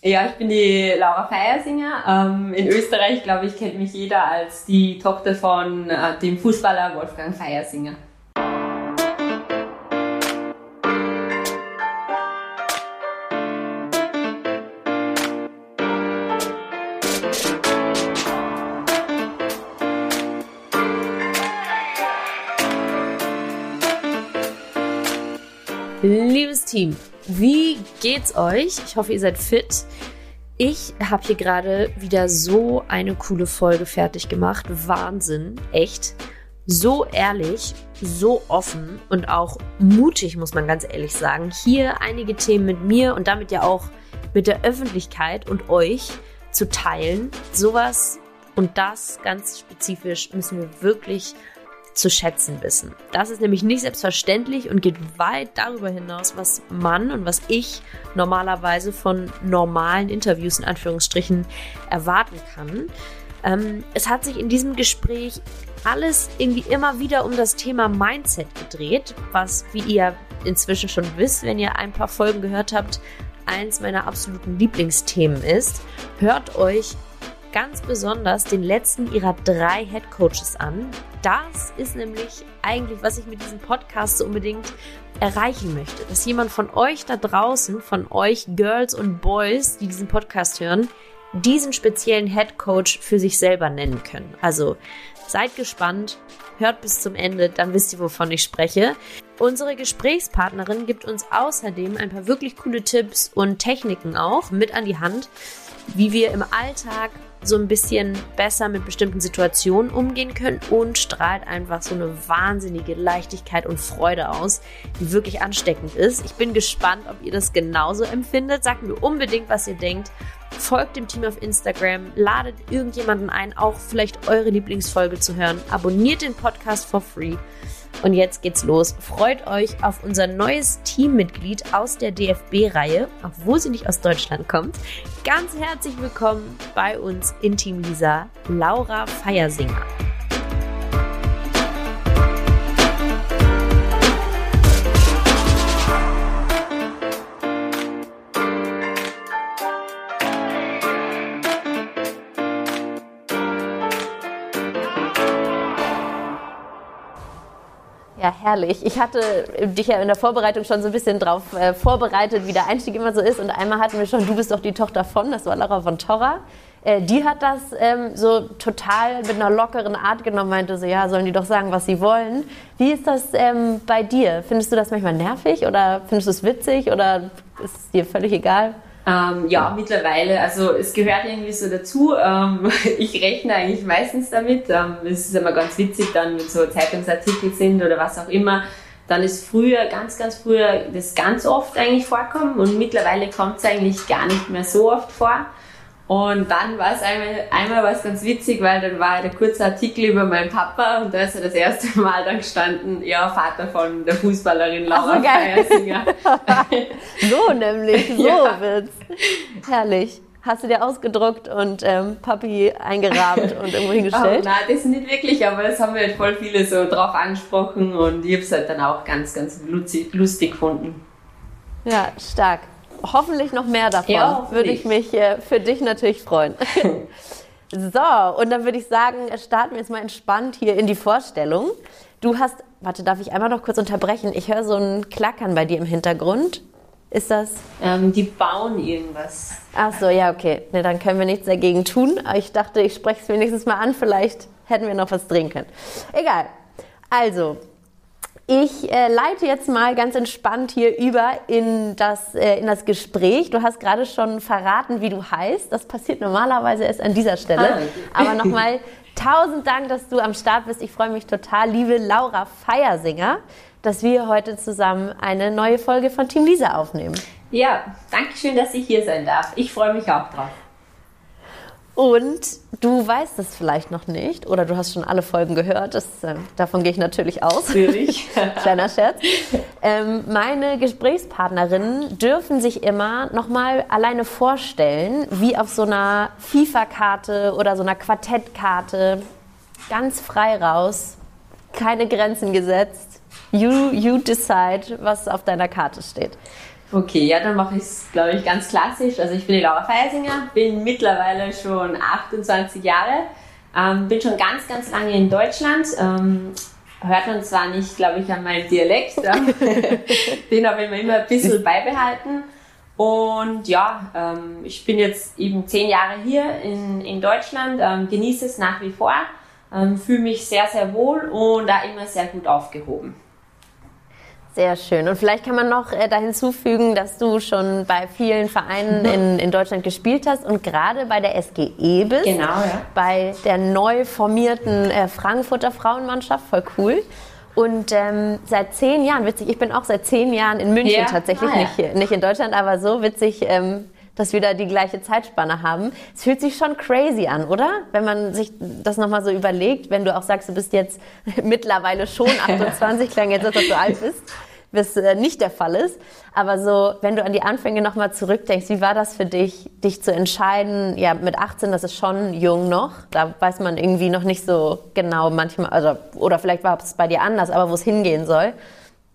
Ja, ich bin die Laura Feiersinger. Ähm, in Österreich, glaube ich, kennt mich jeder als die Tochter von äh, dem Fußballer Wolfgang Feiersinger. Liebes Team, wie geht's euch? Ich hoffe, ihr seid fit. Ich habe hier gerade wieder so eine coole Folge fertig gemacht. Wahnsinn, echt. So ehrlich, so offen und auch mutig, muss man ganz ehrlich sagen. Hier einige Themen mit mir und damit ja auch mit der Öffentlichkeit und euch zu teilen. Sowas und das ganz spezifisch müssen wir wirklich zu schätzen wissen. Das ist nämlich nicht selbstverständlich und geht weit darüber hinaus, was man und was ich normalerweise von normalen Interviews in Anführungsstrichen erwarten kann. Ähm, es hat sich in diesem Gespräch alles irgendwie immer wieder um das Thema Mindset gedreht, was, wie ihr inzwischen schon wisst, wenn ihr ein paar Folgen gehört habt, eins meiner absoluten Lieblingsthemen ist. Hört euch ganz besonders den letzten ihrer drei Head Coaches an. Das ist nämlich eigentlich, was ich mit diesem Podcast so unbedingt erreichen möchte. Dass jemand von euch da draußen, von euch Girls und Boys, die diesen Podcast hören, diesen speziellen Head Coach für sich selber nennen können. Also seid gespannt, hört bis zum Ende, dann wisst ihr, wovon ich spreche. Unsere Gesprächspartnerin gibt uns außerdem ein paar wirklich coole Tipps und Techniken auch mit an die Hand, wie wir im Alltag so ein bisschen besser mit bestimmten Situationen umgehen können und strahlt einfach so eine wahnsinnige Leichtigkeit und Freude aus, die wirklich ansteckend ist. Ich bin gespannt, ob ihr das genauso empfindet. Sagt mir unbedingt, was ihr denkt. Folgt dem Team auf Instagram, ladet irgendjemanden ein, auch vielleicht eure Lieblingsfolge zu hören. Abonniert den Podcast for free. Und jetzt geht's los. Freut euch auf unser neues Teammitglied aus der DFB-Reihe, obwohl sie nicht aus Deutschland kommt. Ganz herzlich willkommen bei uns in Team Lisa, Laura Feiersinger. Herrlich. Ich hatte dich ja in der Vorbereitung schon so ein bisschen drauf äh, vorbereitet, wie der Einstieg immer so ist. Und einmal hatten wir schon, du bist doch die Tochter von, das war Laura von Torra. Äh, die hat das ähm, so total mit einer lockeren Art genommen, meinte so, ja, sollen die doch sagen, was sie wollen. Wie ist das ähm, bei dir? Findest du das manchmal nervig oder findest du es witzig oder ist es dir völlig egal? Ähm, ja, mittlerweile, also es gehört irgendwie so dazu. Ähm, ich rechne eigentlich meistens damit. Ähm, es ist immer ganz witzig, dann wenn so Zeitungsartikel sind oder was auch immer. Dann ist früher, ganz, ganz früher, das ganz oft eigentlich vorkommen und mittlerweile kommt es eigentlich gar nicht mehr so oft vor. Und dann war es einmal, einmal was ganz witzig, weil dann war der kurze Artikel über meinen Papa und da ist er das erste Mal dann gestanden, ja, Vater von der Fußballerin Laura Feiersinger. so nämlich, so ja. wird's. Herrlich. Hast du dir ausgedruckt und ähm, Papi eingerahmt und irgendwo hingestellt? Oh, nein, das nicht wirklich, aber es haben halt voll viele so drauf angesprochen und ich habe es halt dann auch ganz, ganz lustig gefunden. Ja, stark hoffentlich noch mehr davon. Ja, würde ich mich äh, für dich natürlich freuen. so, und dann würde ich sagen, starten wir jetzt mal entspannt hier in die Vorstellung. Du hast, warte, darf ich einmal noch kurz unterbrechen? Ich höre so ein Klackern bei dir im Hintergrund. Ist das? Ähm, die bauen irgendwas. Ach so, ja, okay. Ne, dann können wir nichts dagegen tun. Aber ich dachte, ich spreche es wenigstens mal an. Vielleicht hätten wir noch was drehen können. Egal. Also, ich äh, leite jetzt mal ganz entspannt hier über in das, äh, in das Gespräch. Du hast gerade schon verraten, wie du heißt. Das passiert normalerweise erst an dieser Stelle. Ah, okay. Aber nochmal tausend Dank, dass du am Start bist. Ich freue mich total, liebe Laura Feiersinger, dass wir heute zusammen eine neue Folge von Team Lisa aufnehmen. Ja, danke schön, dass ich hier sein darf. Ich freue mich auch drauf. Und du weißt es vielleicht noch nicht oder du hast schon alle Folgen gehört. Das, äh, davon gehe ich natürlich aus. Natürlich. Kleiner Scherz. Ähm, meine Gesprächspartnerinnen dürfen sich immer nochmal alleine vorstellen, wie auf so einer FIFA-Karte oder so einer Quartettkarte. Ganz frei raus. Keine Grenzen gesetzt. You, you decide, was auf deiner Karte steht. Okay, ja, dann mache ich es, glaube ich, ganz klassisch. Also ich bin die Laura Feisinger, bin mittlerweile schon 28 Jahre, ähm, bin schon ganz, ganz lange in Deutschland. Ähm, hört man zwar nicht, glaube ich, an meinem Dialekt, den habe ich mir immer ein bisschen beibehalten. Und ja, ähm, ich bin jetzt eben zehn Jahre hier in, in Deutschland, ähm, genieße es nach wie vor, ähm, fühle mich sehr, sehr wohl und da immer sehr gut aufgehoben. Sehr schön. Und vielleicht kann man noch äh, da hinzufügen, dass du schon bei vielen Vereinen in, in Deutschland gespielt hast und gerade bei der SGE bist. Genau, ja. Bei der neu formierten äh, Frankfurter Frauenmannschaft. Voll cool. Und ähm, seit zehn Jahren, witzig, ich bin auch seit zehn Jahren in München ja. tatsächlich, ah, ja. nicht, nicht in Deutschland, aber so witzig, ähm, dass wir da die gleiche Zeitspanne haben. Es fühlt sich schon crazy an, oder? Wenn man sich das nochmal so überlegt, wenn du auch sagst, du bist jetzt mittlerweile schon 28, klang jetzt, ob du alt bist was äh, nicht der Fall ist. Aber so, wenn du an die Anfänge nochmal zurückdenkst, wie war das für dich, dich zu entscheiden? Ja, mit 18, das ist schon jung noch. Da weiß man irgendwie noch nicht so genau manchmal, also, oder vielleicht war es bei dir anders, aber wo es hingehen soll.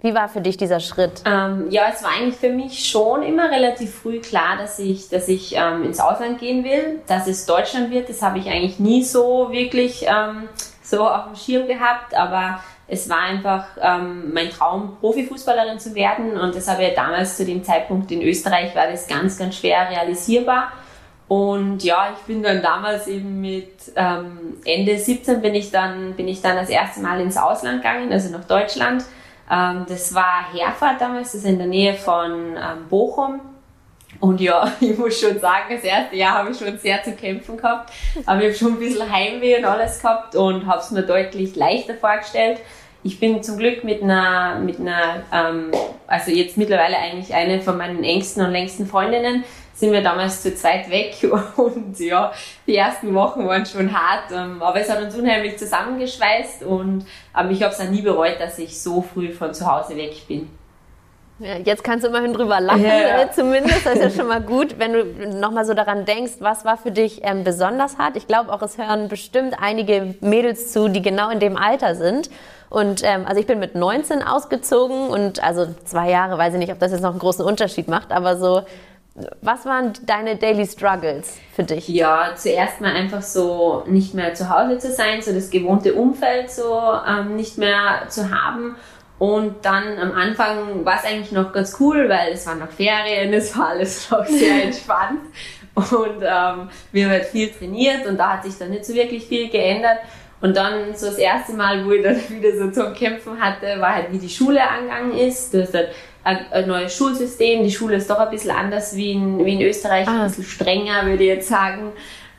Wie war für dich dieser Schritt? Ähm, ja, es war eigentlich für mich schon immer relativ früh klar, dass ich, dass ich ähm, ins Ausland gehen will, dass es Deutschland wird. Das habe ich eigentlich nie so wirklich ähm, so auf dem Schirm gehabt, aber es war einfach ähm, mein Traum, Profifußballerin zu werden und das habe ich damals zu dem Zeitpunkt in Österreich war das ganz, ganz schwer realisierbar. Und ja, ich bin dann damals eben mit ähm, Ende 17 bin ich dann bin ich dann das erste Mal ins Ausland gegangen, also nach Deutschland. Ähm, das war Herford damals, das ist in der Nähe von ähm, Bochum und ja, ich muss schon sagen, das erste Jahr habe ich schon sehr zu kämpfen gehabt. Aber ich habe schon ein bisschen Heimweh und alles gehabt und habe es mir deutlich leichter vorgestellt. Ich bin zum Glück mit einer, mit einer, ähm, also jetzt mittlerweile eigentlich eine von meinen engsten und längsten Freundinnen, sind wir damals zu zweit weg und ja, die ersten Wochen waren schon hart, ähm, aber es hat uns unheimlich zusammengeschweißt und ähm, ich habe es auch nie bereut, dass ich so früh von zu Hause weg bin. Ja, jetzt kannst du immerhin drüber lachen, ja. äh, zumindest. Das ist ja schon mal gut, wenn du nochmal so daran denkst, was war für dich ähm, besonders hart. Ich glaube auch, es hören bestimmt einige Mädels zu, die genau in dem Alter sind. Und ähm, also ich bin mit 19 ausgezogen und also zwei Jahre, weiß ich nicht, ob das jetzt noch einen großen Unterschied macht, aber so, was waren deine Daily Struggles für dich? Ja, zuerst mal einfach so nicht mehr zu Hause zu sein, so das gewohnte Umfeld so ähm, nicht mehr zu haben und dann am Anfang war es eigentlich noch ganz cool, weil es waren noch Ferien, es war alles noch sehr entspannt. Und ähm, wir haben halt viel trainiert und da hat sich dann nicht so wirklich viel geändert. Und dann so das erste Mal, wo ich dann wieder so zum Kämpfen hatte, war halt, wie die Schule angegangen ist. Du hast halt ein, neues Schulsystem. Die Schule ist doch ein bisschen anders wie in, wie in Österreich, ah. ein bisschen strenger, würde ich jetzt sagen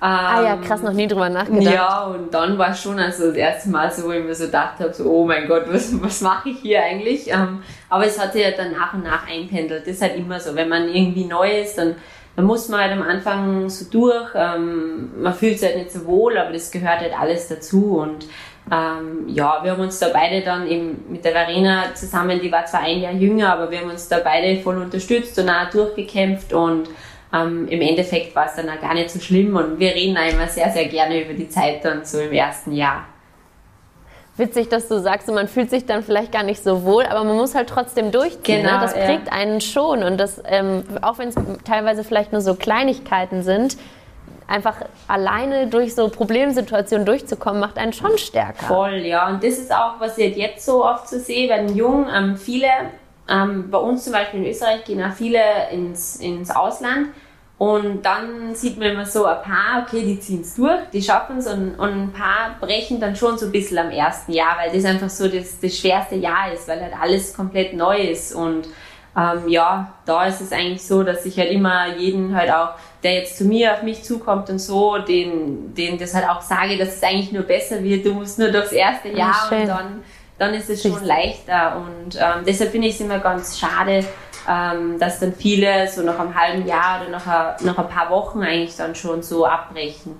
ah ja, krass, noch nie drüber nachgedacht. Ja, und dann war es schon also das erste Mal so, wo ich mir so gedacht habe, so, oh mein Gott, was, was mache ich hier eigentlich? Ähm, aber es hat sich ja dann nach und nach einpendelt. Das ist halt immer so, wenn man irgendwie neu ist, dann, dann muss man halt am Anfang so durch. Ähm, man fühlt sich halt nicht so wohl, aber das gehört halt alles dazu und ähm, ja, wir haben uns da beide dann eben mit der Verena zusammen, die war zwar ein Jahr jünger, aber wir haben uns da beide voll unterstützt und auch durchgekämpft und ähm, im Endeffekt war es dann auch gar nicht so schlimm und wir reden auch immer sehr, sehr gerne über die Zeit dann so im ersten Jahr. Witzig, dass du sagst, man fühlt sich dann vielleicht gar nicht so wohl, aber man muss halt trotzdem durchziehen. Ne? Genau, ne? Das prägt ja. einen schon und das, ähm, auch wenn es teilweise vielleicht nur so Kleinigkeiten sind, einfach alleine durch so Problemsituationen durchzukommen, macht einen schon stärker. Voll, ja. Und das ist auch, was ich jetzt so oft so sehe bei den Jungen. Ähm, viele, ähm, bei uns zum Beispiel in Österreich, gehen auch viele ins, ins Ausland und dann sieht man immer so ein paar, okay, die ziehen es durch, die schaffen es und, und ein paar brechen dann schon so ein bisschen am ersten Jahr, weil das einfach so das, das schwerste Jahr ist, weil halt alles komplett neu ist. Und ähm, ja, da ist es eigentlich so, dass ich halt immer jeden halt auch, der jetzt zu mir auf mich zukommt und so, den, den das halt auch sage, dass es eigentlich nur besser wird. Du musst nur durchs erste Jahr ja, und dann, dann ist es schon leichter. Und ähm, deshalb finde ich es immer ganz schade, ähm, dass dann viele so nach einem halben Jahr oder nach, a, nach ein paar Wochen eigentlich dann schon so abbrechen.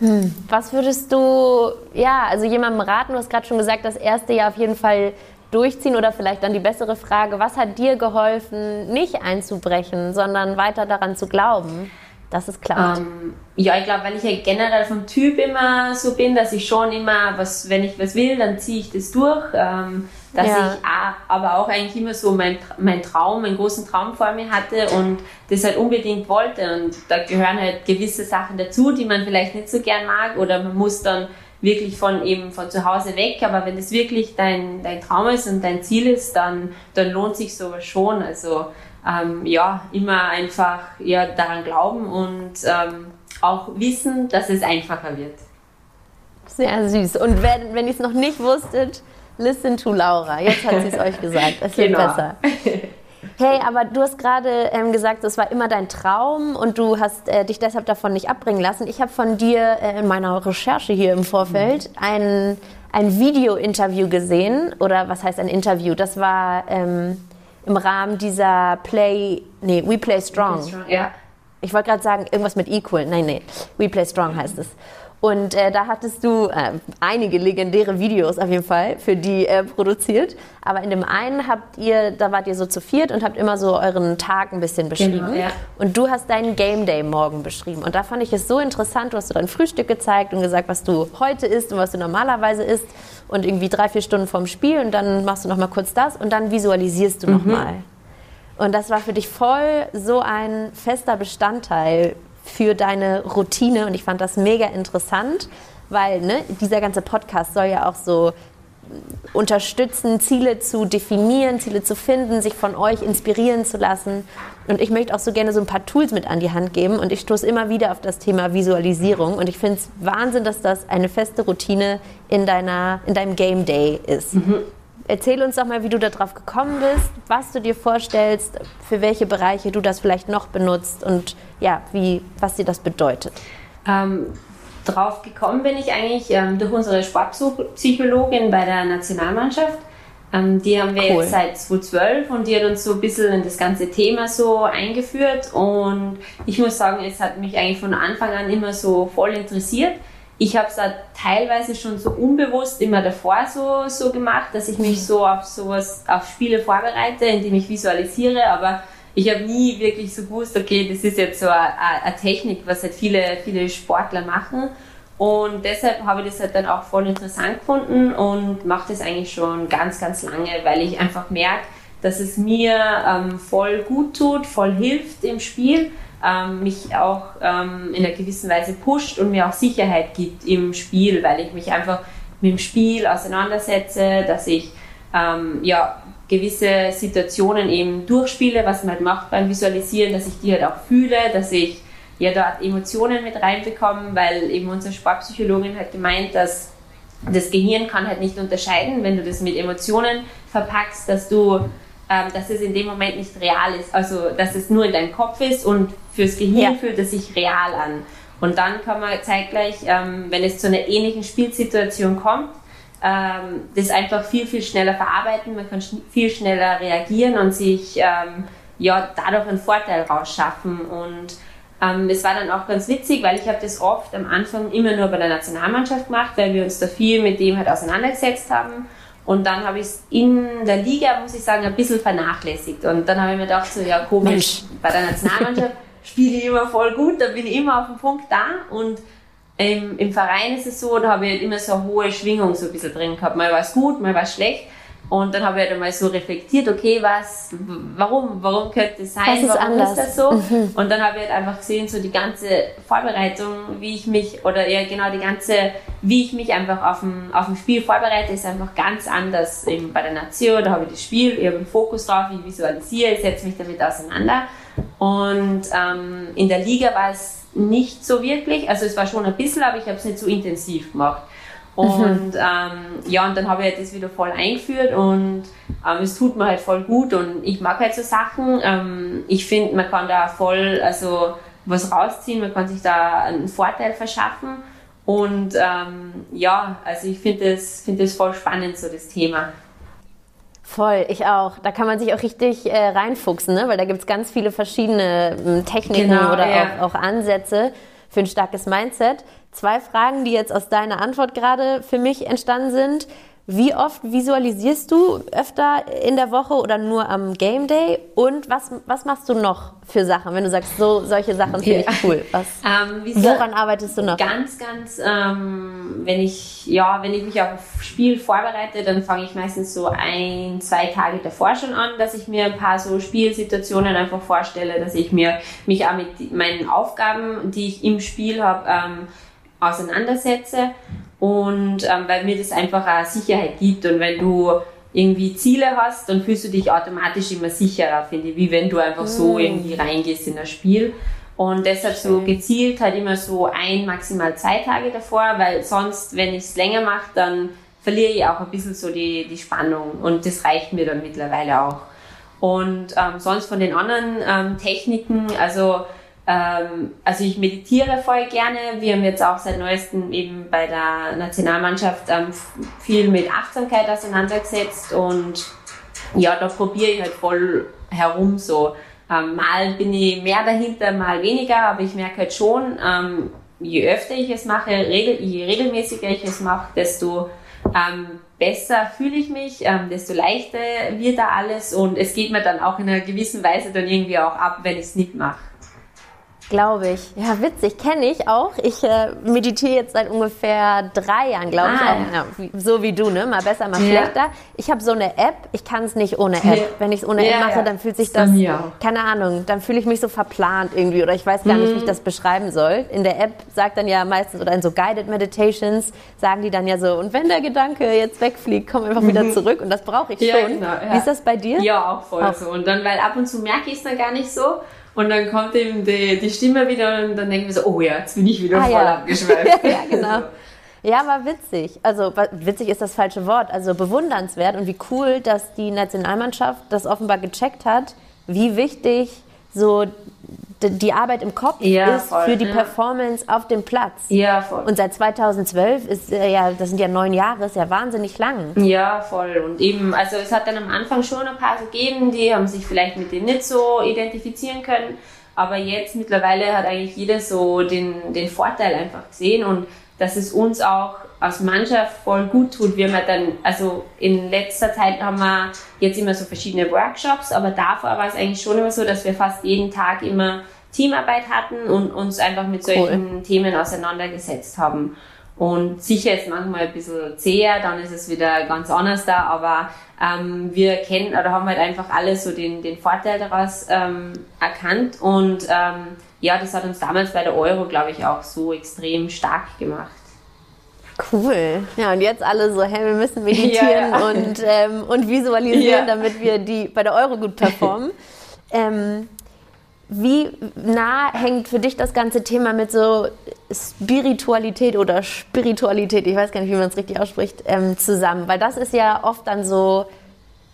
Hm. Was würdest du, ja, also jemandem raten, du hast gerade schon gesagt, das erste Jahr auf jeden Fall durchziehen oder vielleicht dann die bessere Frage, was hat dir geholfen, nicht einzubrechen, sondern weiter daran zu glauben? Das ist klar. Ähm, ja, ich glaube, weil ich ja generell vom Typ immer so bin, dass ich schon immer, was, wenn ich was will, dann ziehe ich das durch. Ähm, dass ja. ich auch, aber auch eigentlich immer so mein, mein Traum, meinen großen Traum vor mir hatte und das halt unbedingt wollte. Und da gehören halt gewisse Sachen dazu, die man vielleicht nicht so gern mag oder man muss dann wirklich von eben von zu Hause weg. Aber wenn das wirklich dein, dein Traum ist und dein Ziel ist, dann, dann lohnt sich sowas schon. Also ähm, ja, immer einfach ja, daran glauben und ähm, auch wissen, dass es einfacher wird. Sehr süß. Und wenn, wenn ihr es noch nicht wusstet, Listen to Laura. Jetzt hat sie es euch gesagt. Es wird genau. besser. Hey, aber du hast gerade ähm, gesagt, es war immer dein Traum und du hast äh, dich deshalb davon nicht abbringen lassen. Ich habe von dir äh, in meiner Recherche hier im Vorfeld mhm. ein, ein Video-Interview gesehen. Oder was heißt ein Interview? Das war ähm, im Rahmen dieser Play, nee, We Play Strong. We Play Strong ja. Ich wollte gerade sagen, irgendwas mit Equal. Nein, nee, We Play Strong heißt es. Und äh, da hattest du äh, einige legendäre Videos auf jeden Fall für die äh, produziert. Aber in dem einen habt ihr, da wart ihr so zu viert und habt immer so euren Tag ein bisschen beschrieben. Genau, ja. Und du hast deinen Game Day morgen beschrieben. Und da fand ich es so interessant. Du hast so dein Frühstück gezeigt und gesagt, was du heute isst und was du normalerweise isst. Und irgendwie drei, vier Stunden vorm Spiel und dann machst du noch mal kurz das und dann visualisierst du mhm. noch mal. Und das war für dich voll so ein fester Bestandteil für deine Routine und ich fand das mega interessant, weil ne, dieser ganze Podcast soll ja auch so unterstützen, Ziele zu definieren, Ziele zu finden, sich von euch inspirieren zu lassen. Und ich möchte auch so gerne so ein paar Tools mit an die Hand geben. Und ich stoße immer wieder auf das Thema Visualisierung. Und ich finde es Wahnsinn, dass das eine feste Routine in, deiner, in deinem Game Day ist. Mhm. Erzähl uns doch mal, wie du darauf gekommen bist, was du dir vorstellst, für welche Bereiche du das vielleicht noch benutzt und ja, wie, was dir das bedeutet. Ähm, drauf gekommen bin ich eigentlich ähm, durch unsere Sportpsychologin bei der Nationalmannschaft. Ähm, die haben wir cool. jetzt seit 2012 und die hat uns so ein bisschen in das ganze Thema so eingeführt und ich muss sagen, es hat mich eigentlich von Anfang an immer so voll interessiert ich habe es da teilweise schon so unbewusst immer davor so, so gemacht, dass ich mich so auf sowas, auf Spiele vorbereite, indem ich visualisiere, aber ich habe nie wirklich so gewusst, okay, das ist jetzt so eine, Technik, was halt viele, viele Sportler machen. Und deshalb habe ich das halt dann auch voll interessant gefunden und mache das eigentlich schon ganz, ganz lange, weil ich einfach merke, dass es mir ähm, voll gut tut, voll hilft im Spiel ähm, mich auch ähm, in einer gewissen Weise pusht und mir auch Sicherheit gibt im Spiel, weil ich mich einfach mit dem Spiel auseinandersetze, dass ich ähm, ja, gewisse Situationen eben durchspiele, was man halt macht beim Visualisieren, dass ich die halt auch fühle, dass ich ja dort Emotionen mit reinbekomme, weil eben unsere Sportpsychologin hat gemeint, dass das Gehirn kann halt nicht unterscheiden, wenn du das mit Emotionen verpackst, dass du ähm, dass es in dem Moment nicht real ist, also dass es nur in deinem Kopf ist und fürs Gehirn ja. fühlt es sich real an. Und dann kann man zeitgleich, ähm, wenn es zu einer ähnlichen Spielsituation kommt, ähm, das einfach viel, viel schneller verarbeiten, man kann sch viel schneller reagieren und sich ähm, ja, dadurch einen Vorteil rausschaffen. Und ähm, es war dann auch ganz witzig, weil ich habe das oft am Anfang immer nur bei der Nationalmannschaft gemacht, weil wir uns da viel mit dem halt auseinandergesetzt haben. Und dann habe ich es in der Liga, muss ich sagen, ein bisschen vernachlässigt. Und dann habe ich mir gedacht, so, ja, komisch, Mensch. bei der Nationalmannschaft spiele ich immer voll gut, da bin ich immer auf dem Punkt da. Und im, im Verein ist es so, da habe ich halt immer so eine hohe Schwingung so ein bisschen drin gehabt. Mal war es gut, mal war es schlecht. Und dann habe ich halt einmal so reflektiert, okay, was, warum, warum könnte es sein, ist warum anders? ist das so? Mhm. Und dann habe ich halt einfach gesehen, so die ganze Vorbereitung, wie ich mich, oder eher genau die ganze, wie ich mich einfach auf dem, auf dem Spiel vorbereite, ist einfach ganz anders. Eben bei der Nation, da habe ich das Spiel, ich habe einen Fokus drauf, ich visualisiere, ich setze mich damit auseinander. Und ähm, in der Liga war es nicht so wirklich, also es war schon ein bisschen, aber ich habe es nicht so intensiv gemacht. Und ähm, ja, und dann habe ich halt das wieder voll eingeführt und ähm, es tut mir halt voll gut und ich mag halt so Sachen. Ähm, ich finde, man kann da voll also was rausziehen, man kann sich da einen Vorteil verschaffen. Und ähm, ja, also ich finde das, find das voll spannend, so das Thema. Voll, ich auch. Da kann man sich auch richtig äh, reinfuchsen, ne? weil da gibt es ganz viele verschiedene ähm, Techniken genau, oder ja. auch, auch Ansätze für ein starkes Mindset. Zwei Fragen, die jetzt aus deiner Antwort gerade für mich entstanden sind. Wie oft visualisierst du öfter in der Woche oder nur am Game Day? Und was, was machst du noch für Sachen, wenn du sagst, so solche Sachen finde Ja. ich cool? Was, Ähm, woran arbeitest du noch? Ganz, ganz, ähm, wenn ich, ja, wenn ich mich auf ein Spiel vorbereite, dann fange ich meistens so ein, zwei Tage davor schon an, dass ich mir ein paar so Spielsituationen einfach vorstelle, dass ich mir mich auch mit meinen Aufgaben, die ich im Spiel habe, ähm, auseinandersetze und ähm, weil mir das einfach auch Sicherheit gibt und wenn du irgendwie Ziele hast, dann fühlst du dich automatisch immer sicherer, finde ich, wie wenn du einfach so irgendwie reingehst in das Spiel. Und deshalb so gezielt halt immer so ein, maximal zwei Tage davor, weil sonst, wenn ich es länger mache, dann verliere ich auch ein bisschen so die, die Spannung und das reicht mir dann mittlerweile auch. Und ähm, sonst von den anderen ähm, Techniken, also, ähm, also ich meditiere voll gerne. Wir haben jetzt auch seit neuestem eben bei der Nationalmannschaft ähm, viel mit Achtsamkeit auseinandergesetzt und ja, da probiere ich halt voll herum so. Ähm, mal bin ich mehr dahinter, mal weniger, aber ich merke halt schon, ähm, je öfter ich es mache, regel, je regelmäßiger ich es mache, desto ähm, besser fühle ich mich, ähm, desto leichter wird da alles und es geht mir dann auch in einer gewissen Weise dann irgendwie auch ab, wenn ich es nicht mache. Glaube ich. Ja, witzig, kenne ich auch. Ich äh, meditiere jetzt seit ungefähr drei Jahren, glaube ich. Ah, auch, ja, so wie du, ne? Mal besser, mal Ja. schlechter. Ich habe so eine App, ich kann es nicht ohne App. Ja. Wenn ich es ohne Ja, App mache, dann fühlt sich das, keine Ahnung, dann fühle ich mich so verplant irgendwie oder ich weiß gar nicht, wie Mhm. ich das beschreiben soll. In der App sagt dann ja meistens, oder in so Guided Meditations sagen die dann ja so, und wenn der Gedanke jetzt wegfliegt, komm einfach wieder zurück und das brauche ich Mhm. Schon. genau. Wie ist das bei dir? Ja, auch voll Auch. so. Und dann, weil ab und zu merke ich es dann gar nicht so. Und dann kommt eben die, die Stimme wieder und dann denken wir so, oh ja, jetzt bin ich wieder Ah, voll ja. abgeschweift. ja, genau. Ja, aber witzig. Also witzig ist das falsche Wort. Also bewundernswert und wie cool, dass die Nationalmannschaft das offenbar gecheckt hat, wie wichtig so die Arbeit im Kopf Ja, ist voll, für die ja. Performance auf dem Platz. Ja, voll. Und seit 2012 ist äh, ja, das sind ja neun Jahre, ist ja wahnsinnig lang. Ja, voll. Und eben, also es hat dann am Anfang schon ein paar gegeben, die haben sich vielleicht mit dem nicht so identifizieren können. Aber jetzt mittlerweile hat eigentlich jeder so den, den Vorteil einfach gesehen und dass es uns auch als Mannschaft voll gut tut. Wir haben ja dann, also in letzter Zeit haben wir jetzt immer so verschiedene Workshops, aber davor war es eigentlich schon immer so, dass wir fast jeden Tag immer Teamarbeit hatten und uns einfach mit solchen Themen auseinandergesetzt haben. Und sicher ist manchmal ein bisschen zäher, dann ist es wieder ganz anders da, aber ähm, wir kennen oder haben halt einfach alle so den, den Vorteil daraus ähm, erkannt und ähm, ja, das hat uns damals bei der Euro, glaube ich, auch so extrem stark gemacht. Cool. Ja, und jetzt alle so, hey, wir müssen meditieren Ja, ja. Und, ähm, und visualisieren, Ja. damit wir die bei der Euro gut performen. ähm, wie nah hängt für dich das ganze Thema mit so Spiritualität oder Spiritualität, ich weiß gar nicht, wie man es richtig ausspricht, ähm, zusammen? Weil das ist ja oft dann so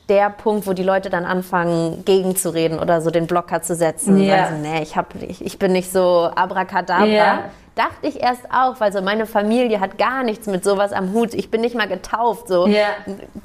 der Punkt, wo die Leute dann anfangen, gegenzureden oder so den Blocker zu setzen. Und Ja. sagen so, nee, ich, hab, ich, ich bin nicht so abracadabra. Ja. Dachte ich erst auch, weil so meine Familie hat gar nichts mit sowas am Hut. Ich bin nicht mal getauft, so Ja.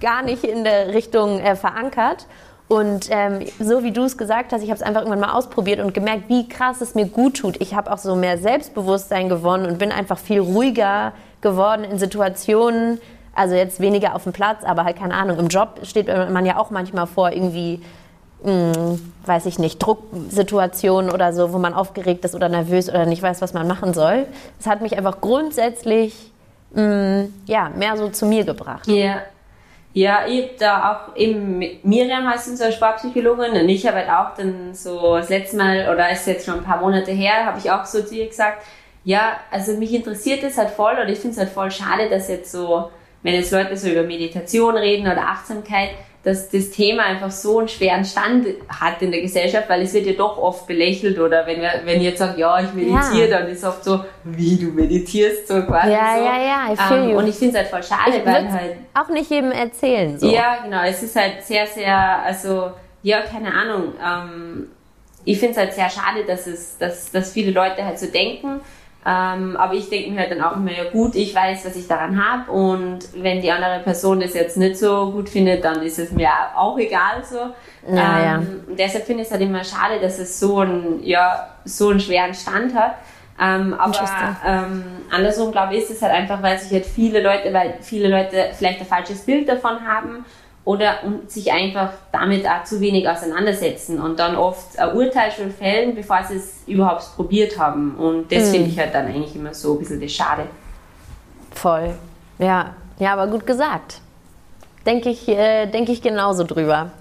gar nicht in der Richtung äh, verankert. Und ähm, so wie du es gesagt hast, ich habe es einfach irgendwann mal ausprobiert und gemerkt, wie krass es mir gut tut. Ich habe auch so mehr Selbstbewusstsein gewonnen und bin einfach viel ruhiger geworden in Situationen. Also jetzt weniger auf dem Platz, aber halt keine Ahnung. Im Job steht man ja auch manchmal vor irgendwie mh, weiß ich nicht, Drucksituationen oder so, wo man aufgeregt ist oder nervös oder nicht weiß, was man machen soll. Es hat mich einfach grundsätzlich mh, ja, mehr so zu mir gebracht. Ja. Ja, ich da auch eben Miriam heißt unsere Sportpsychologin und ich habe halt auch dann so das letzte Mal oder ist jetzt schon ein paar Monate her, habe ich auch so zu ihr gesagt, ja, also mich interessiert es halt voll oder ich finde es halt voll schade, dass jetzt so, wenn jetzt Leute so über Meditation reden oder Achtsamkeit, dass das Thema einfach so einen schweren Stand hat in der Gesellschaft, weil es wird ja doch oft belächelt oder wenn wir, wenn ihr jetzt sagt, ja, ich meditiere, Ja. dann ist oft so, wie du meditierst, so quasi Ja, so. ja, ja, I feel Ähm, und ich finde es halt voll schade, Ich weil halt auch nicht jedem erzählen. So. ja, genau. Es ist halt sehr, sehr, also, ja, keine Ahnung. Ähm, ich finde es halt sehr schade, dass es, dass, dass viele Leute halt so denken. Ähm, aber ich denke mir halt dann auch immer, ja gut, ich weiß, was ich daran habe und wenn die andere Person das jetzt nicht so gut findet, dann ist es mir auch egal so. Ja, ähm, und deshalb finde ich es halt immer schade, dass es so einen, ja, so einen schweren Stand hat. Ähm, aber ähm, andersrum glaube ich, ist es halt einfach, weil sich halt viele Leute, weil viele Leute vielleicht ein falsches Bild davon haben oder und sich einfach damit auch zu wenig auseinandersetzen und dann oft ein Urteil schon fällen, bevor sie es überhaupt probiert haben. Und das mhm. finde ich halt dann eigentlich immer so ein bisschen das Schade. Voll. Ja, ja, aber gut gesagt. Denke ich, äh, denk ich genauso drüber.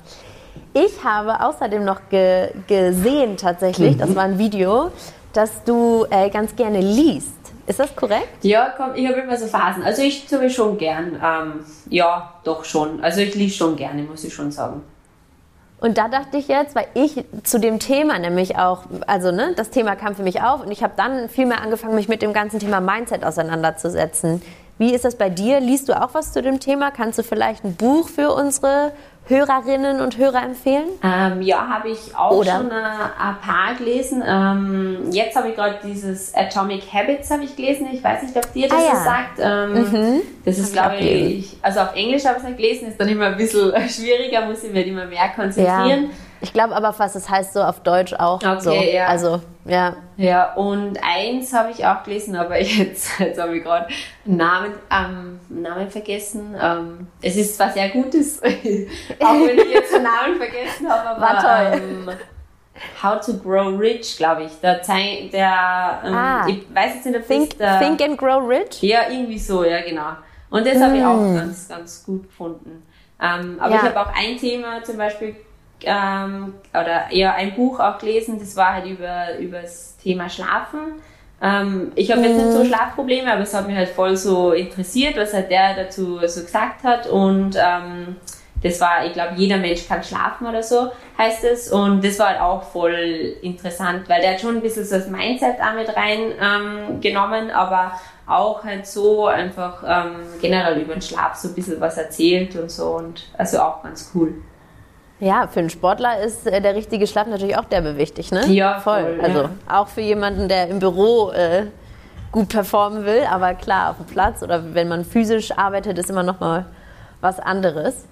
Ich habe außerdem noch ge gesehen tatsächlich, mhm. das war ein Video, dass du äh, ganz gerne liest. Ist das korrekt? Ja, komm, ich habe immer so Phasen. Also ich tue schon gern. Ähm, ja, doch schon. Also ich lese schon gerne, muss ich schon sagen. Und da dachte ich jetzt, weil ich zu dem Thema nämlich auch, also ne, das Thema kam für mich auf und ich habe dann viel mehr angefangen, mich mit dem ganzen Thema Mindset auseinanderzusetzen. Wie ist das bei dir? Liest du auch was zu dem Thema? Kannst du vielleicht ein Buch für unsere Hörerinnen und Hörer empfehlen? Ähm, ja, habe ich auch Oder? schon ein paar gelesen. Ähm, jetzt habe ich gerade dieses Atomic Habits habe ich gelesen. Ich weiß nicht, ob dir das ah, ja. sagt. Ähm, mhm. Das ist, glaube ich, also auf Englisch habe ich es gelesen, ist dann immer ein bisschen schwieriger, muss ich mir immer mehr konzentrieren. Ja. Ich glaube aber fast, es heißt so auf Deutsch auch. Okay, so. ja. Also, ja. Ja, und eins habe ich auch gelesen, aber jetzt, jetzt habe ich gerade Namen, ähm, Namen vergessen. Ähm, es ist zwar sehr Gutes, auch wenn ich jetzt den Namen vergessen habe, aber. War toll. Ähm, How to Grow Rich, glaube ich. Der, der ähm, ah, ich weiß jetzt nicht, ob think, der, think and Grow Rich? Ja, irgendwie so, ja, genau. Und das mm. habe ich auch mm. ganz, ganz gut gefunden. Ähm, aber ja. ich habe auch ein Thema zum Beispiel ähm, oder eher ein Buch auch gelesen, das war halt über, über das Thema Schlafen. Ähm, ich habe jetzt nicht so mhm. Schlafprobleme, aber es hat mich halt voll so interessiert, was halt der dazu so gesagt hat und ähm, das war, ich glaube, jeder Mensch kann schlafen oder so, heißt es. Und das war halt auch voll interessant, weil der hat schon ein bisschen so das Mindset damit reingenommen, ähm, aber auch halt so einfach ähm, generell über den Schlaf so ein bisschen was erzählt und so und also auch ganz cool. Ja, für einen Sportler ist äh, der richtige Schlaf natürlich auch derbe wichtig, ne? Ja, voll. also ja. auch für jemanden, der im Büro äh, gut performen will, aber klar, auf dem Platz oder wenn man physisch arbeitet, ist immer noch mal was anderes.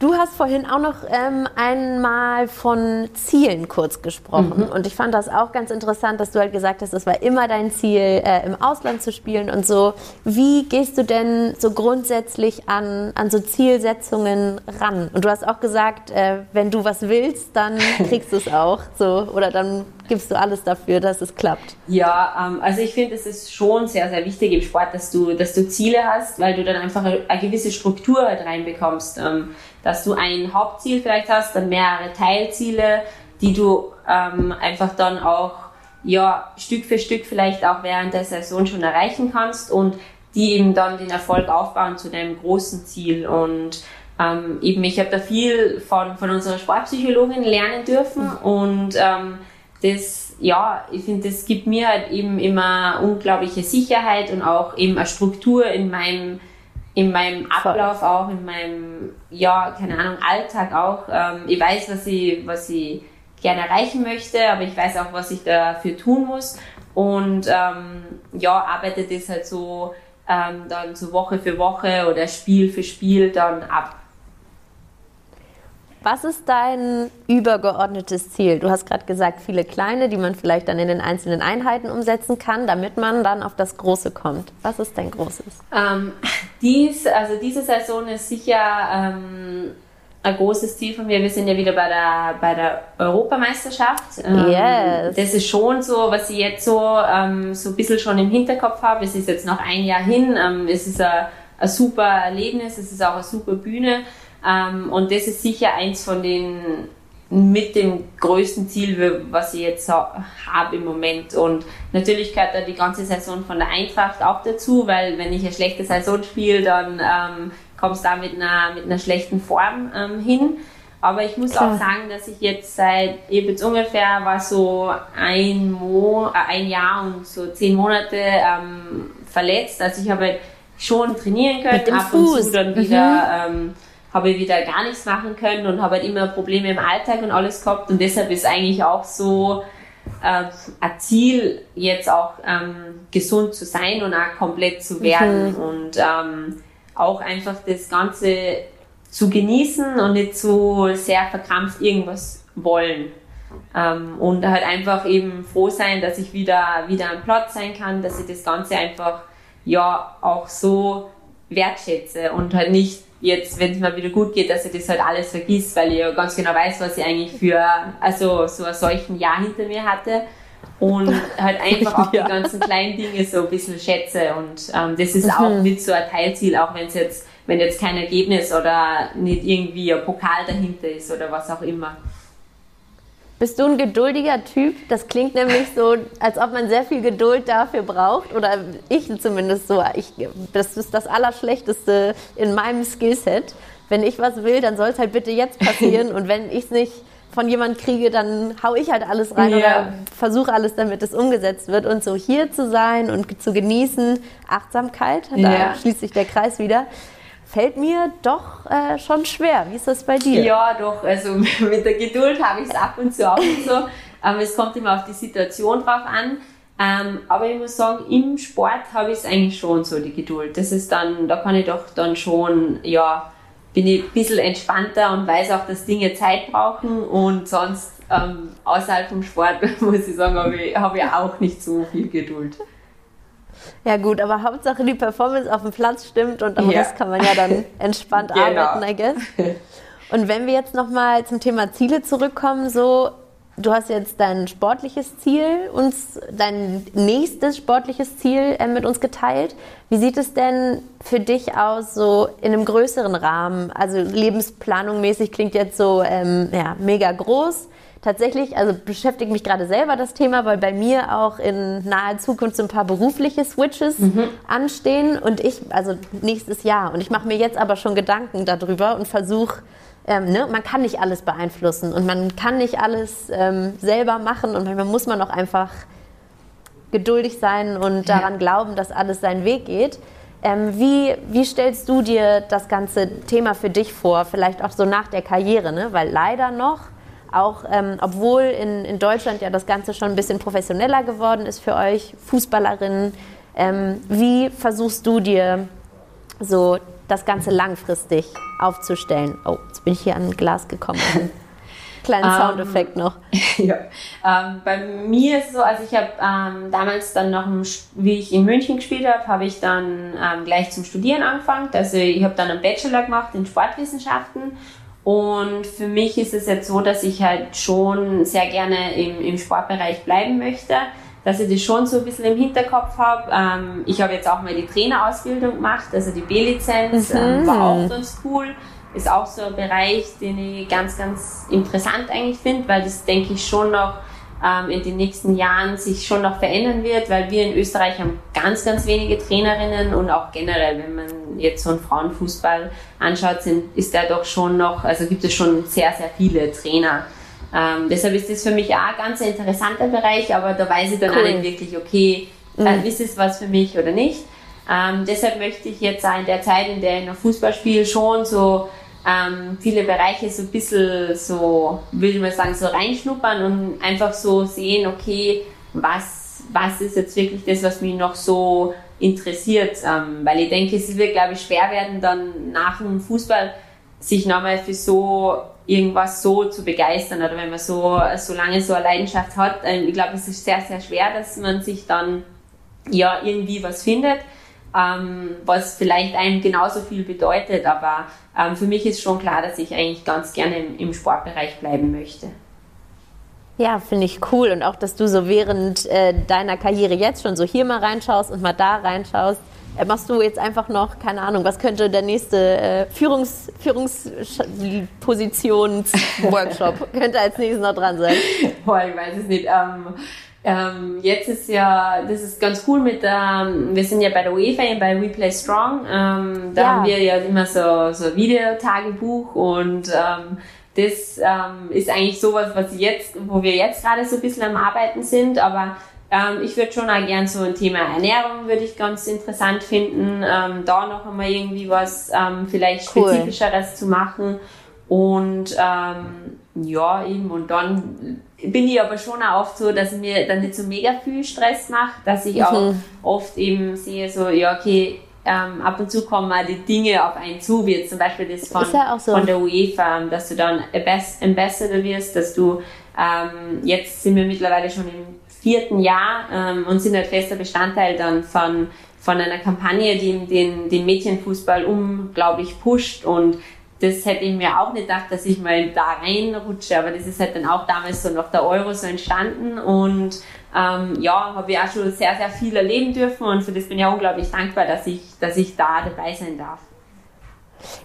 Du hast vorhin auch noch ähm, einmal von Zielen kurz gesprochen. Mhm. Und ich fand das auch ganz interessant, dass du halt gesagt hast, es war immer dein Ziel, äh, im Ausland zu spielen und so. Wie gehst du denn so grundsätzlich an, an so Zielsetzungen ran? Und du hast auch gesagt, äh, wenn du was willst, dann kriegst du es auch. So, oder dann gibst du alles dafür, dass es klappt. Ja, ähm, also ich finde, es ist schon sehr, sehr wichtig im Sport, dass du, dass du Ziele hast, weil du dann einfach eine, eine gewisse Struktur halt reinbekommst. Ähm, dass du ein Hauptziel vielleicht hast, dann mehrere Teilziele, die du ähm, einfach dann auch ja, Stück für Stück vielleicht auch während der Saison schon erreichen kannst und die eben dann den Erfolg aufbauen zu deinem großen Ziel. Und ähm, eben, ich habe da viel von, von unserer Sportpsychologin lernen dürfen und ähm, das, ja, ich finde, das gibt mir halt eben immer unglaubliche Sicherheit und auch eben eine Struktur in meinem in meinem Ablauf auch, in meinem, ja, keine Ahnung, Alltag auch. Ähm, ich weiß, was ich, was ich gerne erreichen möchte, aber ich weiß auch, was ich dafür tun muss. Und ähm, ja, arbeite das halt so ähm, dann so Woche für Woche oder Spiel für Spiel dann ab. Was ist dein übergeordnetes Ziel? Du hast gerade gesagt, viele kleine, die man vielleicht dann in den einzelnen Einheiten umsetzen kann, damit man dann auf das Große kommt. Was ist dein Großes? Ähm, dies, also diese Saison ist sicher ähm, ein großes Ziel von mir. Wir sind ja wieder bei der, bei der Europameisterschaft. Ähm, yes. Das ist schon so, was ich jetzt so, ähm, so ein bisschen schon im Hinterkopf habe. Es ist jetzt noch ein Jahr hin. Ähm, es ist ein, ein super Erlebnis. Es ist auch eine super Bühne. Ähm, und das ist sicher eins von den mit dem größten Ziel, was ich jetzt habe im Moment. Und natürlich gehört da die ganze Saison von der Eintracht auch dazu, weil wenn ich eine schlechte Saison spiele, dann ähm, kommst du da mit einer, mit einer schlechten Form ähm, hin. Aber ich muss Klar. auch sagen, dass ich jetzt seit, ich jetzt ungefähr war so ein, Mo, äh, ein Jahr und so zehn Monate ähm, verletzt. Also ich habe halt schon trainieren können, ab Fuß. und zu dann wieder mhm. Habe ich wieder gar nichts machen können und habe halt immer Probleme im Alltag und alles gehabt. Und deshalb ist eigentlich auch so äh, ein Ziel, jetzt auch ähm, gesund zu sein und auch komplett zu werden. Mhm. Und ähm, auch einfach das Ganze zu genießen und nicht so sehr verkrampft irgendwas wollen. Ähm, und halt einfach eben froh sein, dass ich wieder, wieder am Platz sein kann, dass ich das Ganze einfach ja auch so wertschätze und halt nicht jetzt, wenn es mir wieder gut geht, dass ich das halt alles vergisst, weil ich ja ganz genau weiß, was ich eigentlich für also so ein solchen Jahr hinter mir hatte und halt einfach auch ja. die ganzen kleinen Dinge so ein bisschen schätze und ähm, das ist mhm. auch mit so ein Teilziel, auch wenn es jetzt wenn jetzt kein Ergebnis oder nicht irgendwie ein Pokal dahinter ist oder was auch immer. Bist du ein geduldiger Typ? Das klingt nämlich so, als ob man sehr viel Geduld dafür braucht. Oder ich zumindest so. Ich, das ist das Allerschlechteste in meinem Skillset. Wenn ich was will, dann soll es halt bitte jetzt passieren. Und wenn ich es nicht von jemand kriege, dann hau ich halt alles rein ja. oder versuche alles, damit es umgesetzt wird. Und so hier zu sein und zu genießen, Achtsamkeit, da ja. schließt sich der Kreis wieder fällt mir doch äh, schon schwer. Wie ist das bei dir? Ja, doch. Also mit der Geduld habe ich es ab und zu auch und so. Aber es kommt immer auf die Situation drauf an. Ähm, aber ich muss sagen, im Sport habe ich es eigentlich schon so, die Geduld. Das ist dann, da kann ich doch dann schon, ja, bin ich ein bisschen entspannter und weiß auch, dass Dinge Zeit brauchen und sonst ähm, außerhalb vom Sport, muss ich sagen, habe ich, hab ich auch nicht so viel Geduld. Ja gut, aber Hauptsache die Performance auf dem Platz stimmt und am ja. Rest kann man ja dann entspannt genau. arbeiten, I guess. Und wenn wir jetzt nochmal zum Thema Ziele zurückkommen, so, du hast jetzt dein sportliches Ziel, uns, dein nächstes sportliches Ziel äh, mit uns geteilt. Wie sieht es denn für dich aus, so in einem größeren Rahmen? Also Lebensplanung mäßig klingt jetzt so ähm, ja, mega groß tatsächlich, also beschäftigt mich gerade selber das Thema, weil bei mir auch in naher Zukunft so ein paar berufliche Switches mhm. anstehen und ich, also nächstes Jahr. Und ich mache mir jetzt aber schon Gedanken darüber und versuche, ähm, ne, man kann nicht alles beeinflussen und man kann nicht alles ähm, selber machen und manchmal muss man auch einfach geduldig sein und daran ja. glauben, dass alles seinen Weg geht. Ähm, wie, wie stellst du dir das ganze Thema für dich vor? Vielleicht auch so nach der Karriere, ne? weil leider noch auch ähm, obwohl in, in Deutschland ja das Ganze schon ein bisschen professioneller geworden ist für euch, Fußballerinnen, ähm, wie versuchst du dir so das Ganze langfristig aufzustellen? Oh, jetzt bin ich hier an ein Glas gekommen. Kleinen um, ähm, Soundeffekt noch. ja. Ähm, bei mir ist es so, also ich habe ähm, damals dann noch, wie ich in München gespielt habe, habe ich dann ähm, gleich zum Studieren angefangen. Also ich habe dann einen Bachelor gemacht in Sportwissenschaften und für mich ist es jetzt so, dass ich halt schon sehr gerne im, im Sportbereich bleiben möchte, dass ich das schon so ein bisschen im Hinterkopf habe. Ähm, ich habe jetzt auch mal die Trainerausbildung gemacht, also die B-Lizenz, mhm. ähm, war auch ganz cool. Ist auch so ein Bereich, den ich ganz, ganz interessant eigentlich finde, weil das denke ich schon noch ähm, in den nächsten Jahren sich schon noch verändern wird, weil wir in Österreich haben ganz, ganz wenige Trainerinnen und auch generell, wenn man jetzt so einen Frauenfußball anschaut, sind, ist da doch schon noch, also gibt es schon sehr, sehr viele Trainer. Ähm, deshalb ist das für mich auch ein ganz interessanter Bereich, aber da weiß ich dann cool. auch nicht wirklich, okay, äh, mhm. ist es was für mich oder nicht. Ähm, deshalb möchte ich jetzt auch in der Zeit, in der ich noch Fußball spiele, schon so ähm, viele Bereiche so ein bisschen so, würde ich mal sagen, so reinschnuppern und einfach so sehen, okay, was, was ist jetzt wirklich das, was mich noch so interessiert. Ähm, weil ich denke, es wird, glaube ich, schwer werden, dann nach dem Fußball sich nochmal für so irgendwas so zu begeistern oder wenn man so, so lange so eine Leidenschaft hat. Ähm, ich glaube, es ist sehr, sehr schwer, dass man sich dann ja irgendwie was findet ähm, was vielleicht einem genauso viel bedeutet. Aber ähm, für mich ist schon klar, dass ich eigentlich ganz gerne im, im Sportbereich bleiben möchte. Ja, finde ich cool. Und auch, dass du so während äh, deiner Karriere jetzt schon so hier mal reinschaust und mal da reinschaust. Äh, machst du jetzt einfach noch, keine Ahnung, was könnte der nächste äh, Führungs, Führungspositionsworkshop könnte als nächstes noch dran sein? Boah, ich weiß es nicht. Ähm, ähm, jetzt ist ja, das ist ganz cool mit, ähm, wir sind ja bei der UEFA bei We Play Strong. Ähm, da ja. haben wir ja immer so, so ein Videotagebuch und ähm, das ähm, ist eigentlich sowas, was jetzt, wo wir jetzt gerade so ein bisschen am Arbeiten sind, aber ähm, ich würde schon auch gern so ein Thema Ernährung würde ich ganz interessant finden, ähm, da noch einmal irgendwie was ähm, vielleicht cool. spezifischeres zu machen und ähm, ja eben und dann bin ich aber schon auch oft so, dass ich mir dann nicht so mega viel Stress mache, dass ich auch mhm. oft eben sehe, so, ja, okay, ähm, ab und zu kommen mal die Dinge auf einen zu, wie jetzt zum Beispiel das von, ja so. von der UEFA, dass du dann Ambassador wirst, dass du ähm, jetzt sind wir mittlerweile schon im vierten Jahr ähm, und sind halt fester Bestandteil dann von, von einer Kampagne, die den, den Mädchenfußball unglaublich pusht und das hätte ich mir auch nicht gedacht, dass ich mal da reinrutsche, aber das ist halt dann auch damals so nach der Euro so entstanden und ähm, ja, habe ich auch schon sehr, sehr viel erleben dürfen und für das bin ich auch unglaublich dankbar, dass ich, dass ich da dabei sein darf.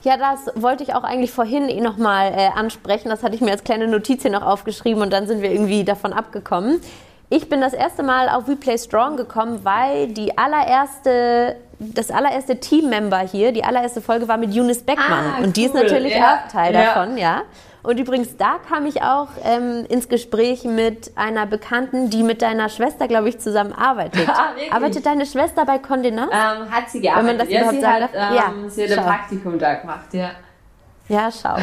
Ja, das wollte ich auch eigentlich vorhin eh nochmal äh, ansprechen. Das hatte ich mir als kleine Notiz hier noch aufgeschrieben und dann sind wir irgendwie davon abgekommen. Ich bin das erste Mal auf We Play Strong gekommen, weil die allererste, das allererste Teammember hier, die allererste Folge war mit Eunice Beckmann. Ah, und die ist natürlich ja. auch Teil ja. davon, ja. Und übrigens, da kam ich auch ähm, ins Gespräch mit einer Bekannten, die mit deiner Schwester, glaube ich, zusammenarbeitet. Ah, Arbeitet deine Schwester bei Condé Nast? Ähm, hat sie gearbeitet. Wenn man das ja, überhaupt sie sagen hat, ähm, ja, sie hat ein Praktikum da gemacht, ja. Ja, schau.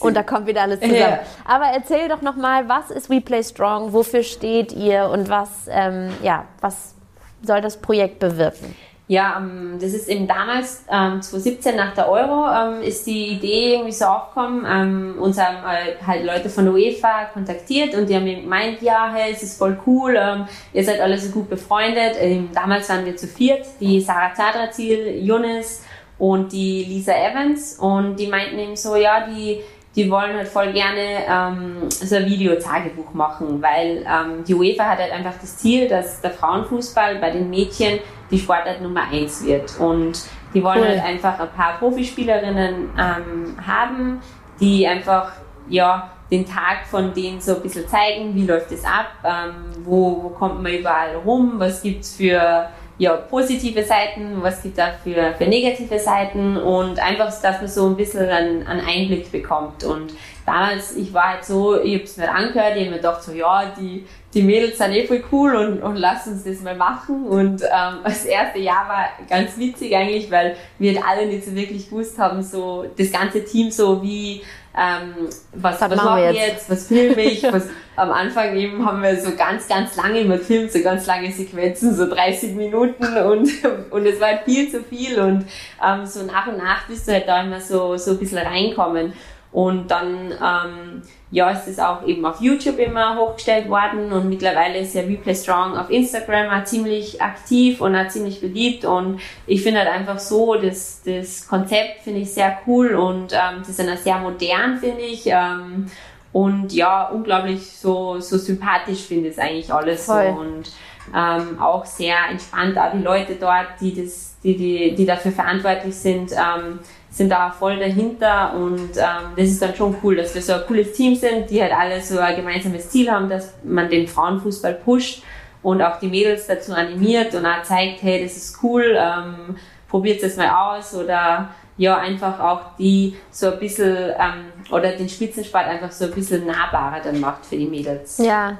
Und da kommt wieder alles zusammen. Ja. Aber erzähl doch nochmal, was ist We Play Strong? Wofür steht ihr und was, ähm, ja, was soll das Projekt bewirken? Ja, ähm, das ist eben damals, ähm, 2017 nach der Euro, ähm, ist die Idee irgendwie so aufgekommen. Ähm, uns haben äh, halt Leute von der UEFA kontaktiert und die haben gemeint, ja, hey, es ist voll cool, ähm, ihr seid alle so gut befreundet. Ähm, damals waren wir zu viert, die Sarah Zadrazil, Jonas, und die Lisa Evans und die meinten eben so, ja, die, die wollen halt voll gerne ähm, so ein Videotagebuch machen, weil ähm, die UEFA hat halt einfach das Ziel, dass der Frauenfußball bei den Mädchen die Sportart Nummer eins wird und die wollen cool. halt einfach ein paar Profispielerinnen ähm, haben, die einfach ja den Tag von denen so ein bisschen zeigen, wie läuft es ab, ähm, wo, wo kommt man überall rum, was gibt's für ja, positive Seiten, was gibt da für, für negative Seiten und einfach, dass man so ein bisschen einen, einen Einblick bekommt. Und damals, ich war halt so, ich hab's mir angehört, ich hab mir gedacht so, ja, die, die Mädels sind eh voll cool und, und lass uns das mal machen. Und ähm, das erste Jahr war ganz witzig eigentlich, weil wir halt alle nicht so wirklich gewusst haben, so das ganze Team so wie ähm, was, was, was machen wir jetzt? jetzt? was filme ich, was, am Anfang eben haben wir so ganz, ganz lange immer gefilmt, so ganz lange Sequenzen, so 30 Minuten und, und es war viel zu viel und ähm, so nach und nach bist du halt da immer so, so ein bisschen reinkommen. Und dann, ähm, ja, ist es auch eben auf YouTube immer hochgestellt worden und mittlerweile ist ja Replay Strong auf Instagram auch ziemlich aktiv und auch ziemlich beliebt und ich finde halt einfach so, das, das Konzept finde ich sehr cool und ähm, das ist dann sehr modern, finde ich. Ähm, und ja, unglaublich so, so sympathisch finde ich eigentlich alles Voll. so und ähm, auch sehr entspannt, auch die Leute dort, die das, die, die, die dafür verantwortlich sind, ähm, sind da voll dahinter und ähm, das ist dann schon cool, dass wir so ein cooles Team sind, die halt alle so ein gemeinsames Ziel haben, dass man den Frauenfußball pusht und auch die Mädels dazu animiert und auch zeigt, hey, das ist cool, ähm, probiert es mal aus oder ja, einfach auch die so ein bisschen ähm, oder den Spitzensport einfach so ein bisschen nahbarer dann macht für die Mädels. Ja,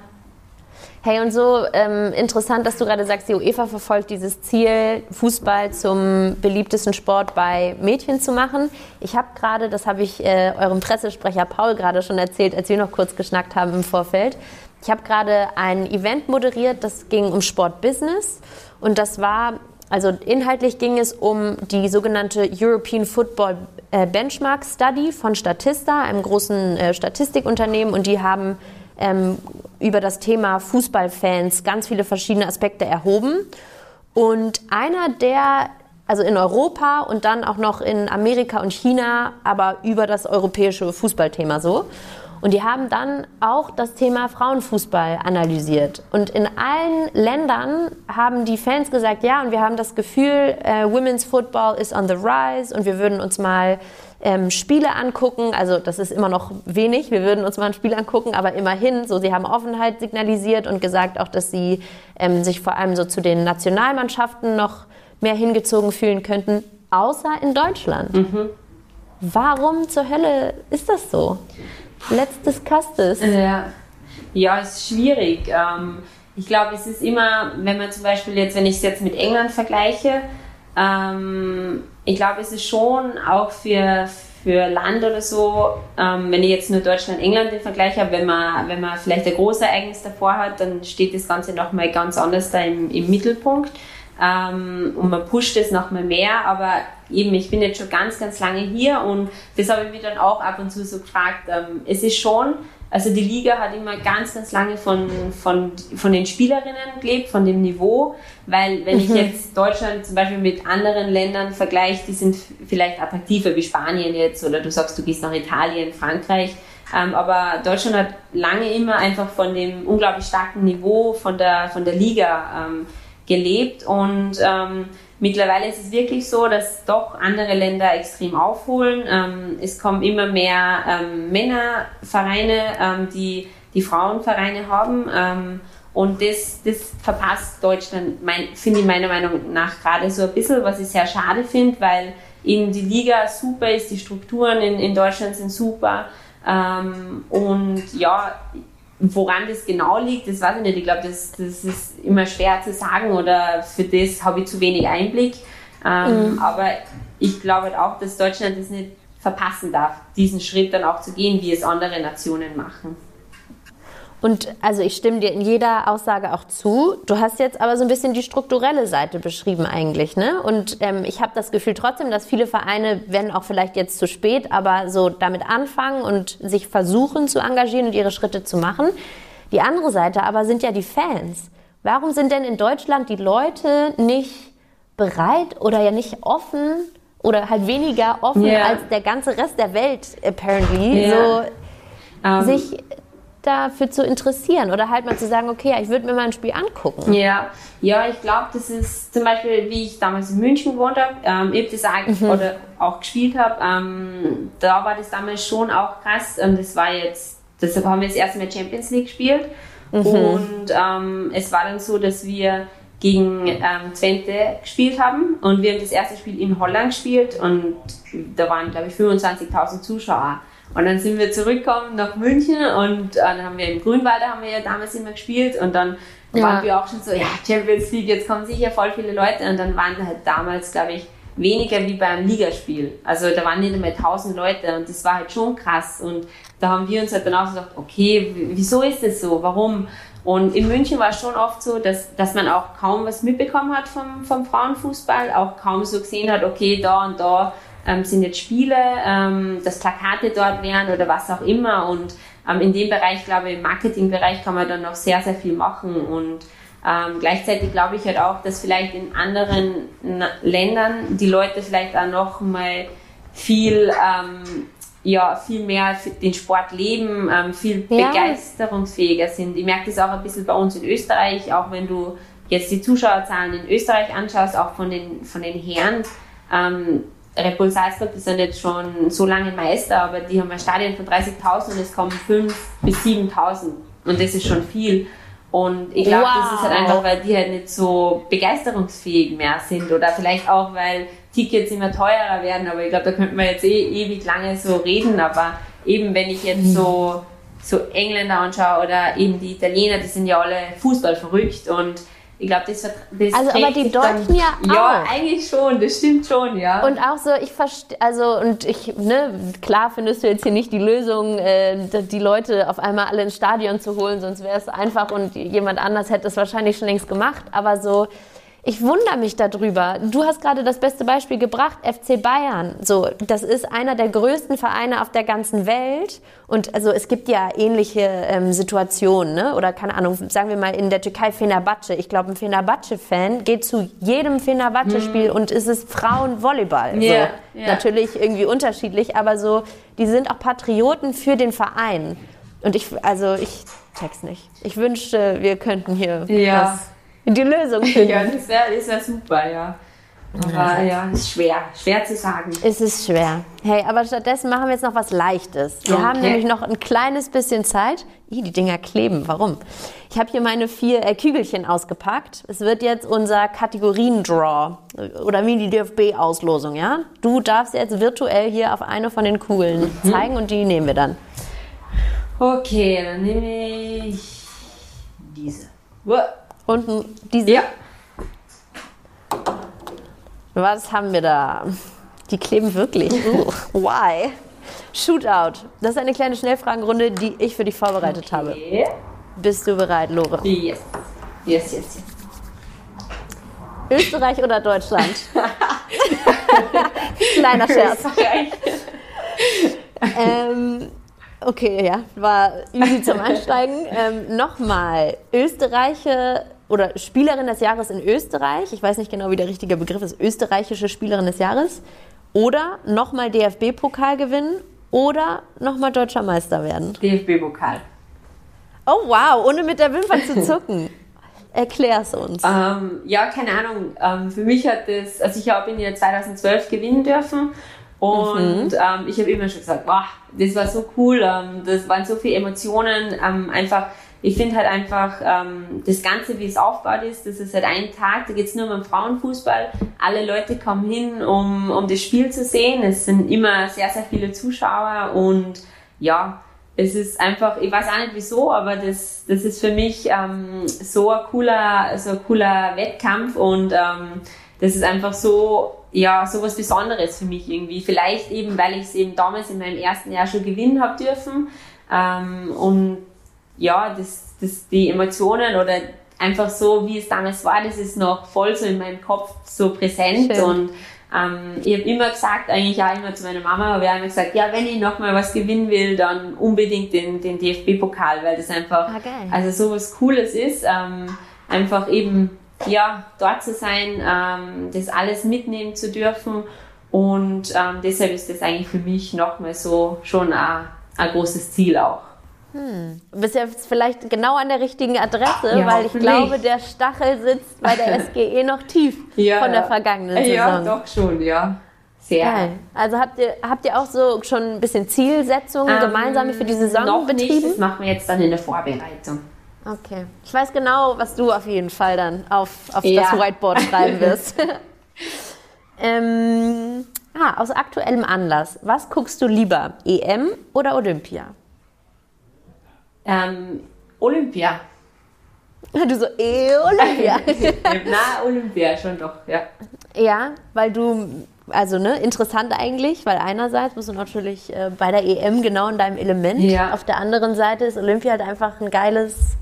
Hey, und so ähm, interessant, dass du gerade sagst, die UEFA verfolgt dieses Ziel, Fußball zum beliebtesten Sport bei Mädchen zu machen. Ich habe gerade, das habe ich äh, eurem Pressesprecher Paul gerade schon erzählt, als wir noch kurz geschnackt haben im Vorfeld. Ich habe gerade ein Event moderiert, das ging um Sportbusiness und das war also inhaltlich ging es um die sogenannte European Football äh, Benchmark Study von Statista, einem großen äh, Statistikunternehmen, und die haben ähm, über das Thema Fußballfans ganz viele verschiedene Aspekte erhoben. Und einer der, also in Europa und dann auch noch in Amerika und China, aber über das europäische Fußballthema so. Und die haben dann auch das Thema Frauenfußball analysiert. Und in allen Ländern haben die Fans gesagt, ja, und wir haben das Gefühl, äh, Women's Football is on the rise und wir würden uns mal ähm, Spiele angucken. Also das ist immer noch wenig. Wir würden uns mal ein Spiel angucken, aber immerhin, so sie haben Offenheit signalisiert und gesagt auch, dass sie ähm, sich vor allem so zu den Nationalmannschaften noch mehr hingezogen fühlen könnten, außer in Deutschland. Mhm. Warum zur Hölle ist das so? Letztes Kastes. Ja, ja es ist schwierig. Ähm, ich glaube, es ist immer, wenn man zum Beispiel jetzt, wenn ich es jetzt mit England vergleiche, ähm, ich glaube, es ist schon auch für, für Land oder so, ähm, wenn ich jetzt nur Deutschland, England den Vergleich habe, wenn man, wenn man vielleicht ein großes Ereignis davor hat, dann steht das Ganze nochmal ganz anders da im, im Mittelpunkt. Ähm, und man pusht es nochmal mehr, aber eben, ich bin jetzt schon ganz, ganz lange hier und das habe ich mich dann auch ab und zu so gefragt. Ähm, es ist schon Also die Liga hat immer ganz, ganz lange von, von, von den Spielerinnen gelebt, von dem Niveau, weil wenn mhm. ich jetzt Deutschland zum Beispiel mit anderen Ländern vergleiche, die sind vielleicht attraktiver wie Spanien jetzt oder du sagst, du gehst nach Italien, Frankreich, ähm, aber Deutschland hat lange immer einfach von dem unglaublich starken Niveau von der, von der Liga ähm, gelebt und ähm, mittlerweile ist es wirklich so, dass doch andere Länder extrem aufholen. Ähm, es kommen immer mehr ähm, Männervereine, ähm, die die Frauenvereine haben. Ähm, und das, das verpasst Deutschland, mein, finde ich meiner Meinung nach gerade so ein bisschen, was ich sehr schade finde, weil eben die Liga super ist, die Strukturen in, in Deutschland sind super. Ähm, und ja, Woran das genau liegt, das weiß ich nicht. Ich glaube, das, das ist immer schwer zu sagen oder für das habe ich zu wenig Einblick. Ähm, mhm. Aber ich glaube halt auch, dass Deutschland das nicht verpassen darf, diesen Schritt dann auch zu gehen, wie es andere Nationen machen. Und also ich stimme dir in jeder Aussage auch zu. Du hast jetzt aber so ein bisschen die strukturelle Seite beschrieben eigentlich, ne? Und ähm, ich habe das Gefühl trotzdem, dass viele Vereine, wenn auch vielleicht jetzt zu spät, aber so damit anfangen und sich versuchen zu engagieren und ihre Schritte zu machen. Die andere Seite aber sind ja die Fans. Warum sind denn in Deutschland die Leute nicht bereit oder ja nicht offen oder halt weniger offen yeah. als der ganze Rest der Welt apparently yeah. so um. Ähm. sich dafür zu interessieren oder halt mal zu sagen, okay, ja, ich würde mir mal ein Spiel angucken. Ja, ja, ich glaube, das ist zum Beispiel, wie ich damals in München gewohnt habe, ähm, ich das eigentlich mhm. oder auch gespielt habe, ähm, da war das damals schon auch krass und das war jetzt, deshalb haben wir das erste Mal Champions League gespielt mhm. und ähm, es war dann so, dass wir gegen ähm, Twente gespielt haben und wir haben das erste Spiel in Holland gespielt und da waren, glaube ich, 25.000 Zuschauer. Und dann sind wir zurückgekommen nach München und äh, dann haben wir im Grünwalder haben wir ja damals immer gespielt und dann ja. waren wir auch schon so, ja, Champions League, jetzt kommen sicher voll viele Leute und dann waren halt damals, glaube ich, weniger wie beim Ligaspiel. Also da waren nicht einmal 1000 Leute und das war halt schon krass und da haben wir uns halt dann auch gesagt, okay, wieso ist das so? Warum? Und in München war es schon oft so, dass, dass man auch kaum was mitbekommen hat vom, vom Frauenfußball, auch kaum so gesehen hat, okay, da und da ähm, sind jetzt Spiele, ähm, dass Plakate dort wären oder was auch immer. Und ähm, in dem Bereich, glaube ich, im Marketingbereich kann man dann noch sehr, sehr viel machen. Und ähm, gleichzeitig glaube ich halt auch, dass vielleicht in anderen Na Ländern die Leute vielleicht auch noch mal viel ähm, ja, viel mehr den Sport leben, ähm, viel ja. begeisterungsfähiger sind. Ich merke das auch ein bisschen bei uns in Österreich, auch wenn du jetzt die Zuschauerzahlen in Österreich anschaust, auch von den, von den Herren. Ähm, Red Bull Salzburg, die sind jetzt schon so lange Meister, aber die haben ein Stadion von 30.000 und es kommen 5.000 bis 7.000 und das ist schon viel. Und ich glaube, wow. das ist halt einfach, weil die halt nicht so begeisterungsfähig mehr sind oder vielleicht auch, weil Tickets immer teurer werden, aber ich glaube, da könnte man jetzt eh ewig lange so reden, aber eben wenn ich jetzt so, so Engländer anschaue oder eben die Italiener, die sind ja alle Fußball verrückt und ich glaube, das, das Also, aber die Deutschen dann, ja auch. Ja, eigentlich schon, das stimmt schon, ja. Und auch so, ich verstehe, also, und ich, ne, klar findest du jetzt hier nicht die Lösung, äh, die Leute auf einmal alle ins Stadion zu holen, sonst wäre es einfach und jemand anders hätte es wahrscheinlich schon längst gemacht, aber so, ich wundere mich darüber. Du hast gerade das beste Beispiel gebracht, FC Bayern. So, das ist einer der größten Vereine auf der ganzen Welt. Und also es gibt ja ähnliche ähm, Situationen, ne? Oder keine Ahnung, sagen wir mal in der Türkei Fenerbahce. Ich glaube, ein Fenerbahce-Fan geht zu jedem Fenerbahce-Spiel hm. und ist es Frauenvolleyball. Yeah, so, yeah. Natürlich irgendwie unterschiedlich, aber so, die sind auch Patrioten für den Verein. Und ich, also ich check's nicht. Ich wünschte, wir könnten hier ja. was die Lösung finden. Ja, das wäre wär super, ja. Aber ja, ist schwer, schwer zu sagen. Es ist schwer. Hey, aber stattdessen machen wir jetzt noch was Leichtes. Wir okay. haben nämlich noch ein kleines bisschen Zeit. Ih, die Dinger kleben. Warum? Ich habe hier meine vier äh, Kügelchen ausgepackt. Es wird jetzt unser Kategorien-Draw oder wie die DFB-Auslosung, ja? Du darfst jetzt virtuell hier auf eine von den Kugeln mhm. zeigen und die nehmen wir dann. Okay, dann nehme ich diese. Und diese. Ja. Was haben wir da? Die kleben wirklich. Why? Shootout. Das ist eine kleine Schnellfragenrunde, die ich für dich vorbereitet okay. habe. Bist du bereit, Lore? Yes. Yes, yes, yes. Österreich oder Deutschland? Kleiner Scherz. ähm, Okay, ja, war easy zum Einsteigen. ähm, Nochmal, Österreicher oder Spielerin des Jahres in Österreich. Ich weiß nicht genau, wie der richtige Begriff ist. Österreichische Spielerin des Jahres. Oder nochmal DFB-Pokal gewinnen oder nochmal deutscher Meister werden. DFB-Pokal. Oh wow, ohne mit der Wimper zu zucken. Erklär's uns. Ähm, ja, keine Ahnung. Ähm, für mich hat das, also ich habe ihn ja 2012 gewinnen dürfen und mhm. ähm, ich habe immer schon gesagt, wow, das war so cool, ähm, das waren so viele Emotionen, ähm, einfach, ich finde halt einfach ähm, das Ganze, wie es aufgebaut ist, das ist halt ein Tag, da geht's nur um den Frauenfußball. Alle Leute kommen hin, um, um das Spiel zu sehen. Es sind immer sehr, sehr viele Zuschauer und ja, es ist einfach, ich weiß auch nicht wieso, aber das, das ist für mich ähm, so ein cooler, so ein cooler Wettkampf und ähm, das ist einfach so, ja, so was Besonderes für mich irgendwie. Vielleicht eben, weil ich es eben damals in meinem ersten Jahr schon gewinnen habe dürfen ähm, und ja, das, das, die Emotionen oder einfach so, wie es damals war, das ist noch voll so in meinem Kopf so präsent Schön. und ähm, ich habe immer gesagt, eigentlich auch immer zu meiner Mama, aber wir haben immer gesagt, ja, wenn ich nochmal was gewinnen will, dann unbedingt den, den DFB-Pokal, weil das einfach, ah, also so was Cooles ist, ähm, einfach eben, ja, dort zu sein, ähm, das alles mitnehmen zu dürfen und ähm, deshalb ist das eigentlich für mich nochmal so schon ein, ein großes Ziel auch. Hm. Du bist jetzt vielleicht genau an der richtigen Adresse, ja, weil ich glaube, der Stachel sitzt bei der SGE noch tief ja, von der vergangenen Saison. Ja, doch schon, ja. Sehr. Geil. Also habt ihr, habt ihr auch so schon ein bisschen Zielsetzungen ähm, gemeinsam für die Saison noch betrieben? Nicht, das machen wir jetzt dann in der Vorbereitung. Okay. Ich weiß genau, was du auf jeden Fall dann auf, auf ja. das Whiteboard schreiben wirst. ähm, ah, aus aktuellem Anlass. Was guckst du lieber? EM oder Olympia? Ähm, Olympia. Du so, eh Olympia. Na, Olympia schon doch, ja. Ja, weil du, also ne, interessant eigentlich, weil einerseits bist du natürlich äh, bei der EM genau in deinem Element. Ja. Auf der anderen Seite ist Olympia halt einfach ein geiles,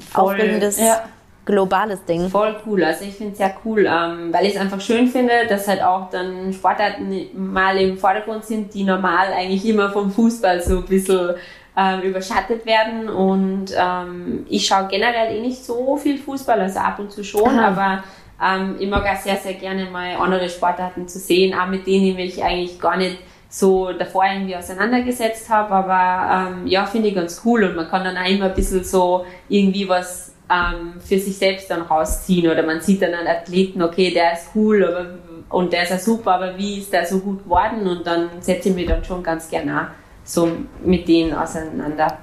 Voll, aufregendes, ja. globales Ding. Voll cool. Also ich finde es sehr cool, ähm, weil ich es einfach schön finde, dass halt auch dann Sportarten mal im Vordergrund sind, die normal eigentlich immer vom Fußball so ein bisschen ähm, überschattet werden. Und ähm, ich schaue generell eh nicht so viel Fußball, also ab und zu schon, Aha. aber ähm, ich mag auch sehr, sehr gerne mal andere Sportarten zu sehen, auch mit denen ich eigentlich gar nicht so davor irgendwie auseinandergesetzt habe, aber ähm, ja, finde ich ganz cool und man kann dann auch immer ein bisschen so irgendwie was ähm, für sich selbst dann rausziehen oder man sieht dann einen Athleten, okay, der ist cool aber, und der ist ja super, aber wie ist der so gut geworden und dann setze ich mich dann schon ganz gerne auch so mit denen auseinander.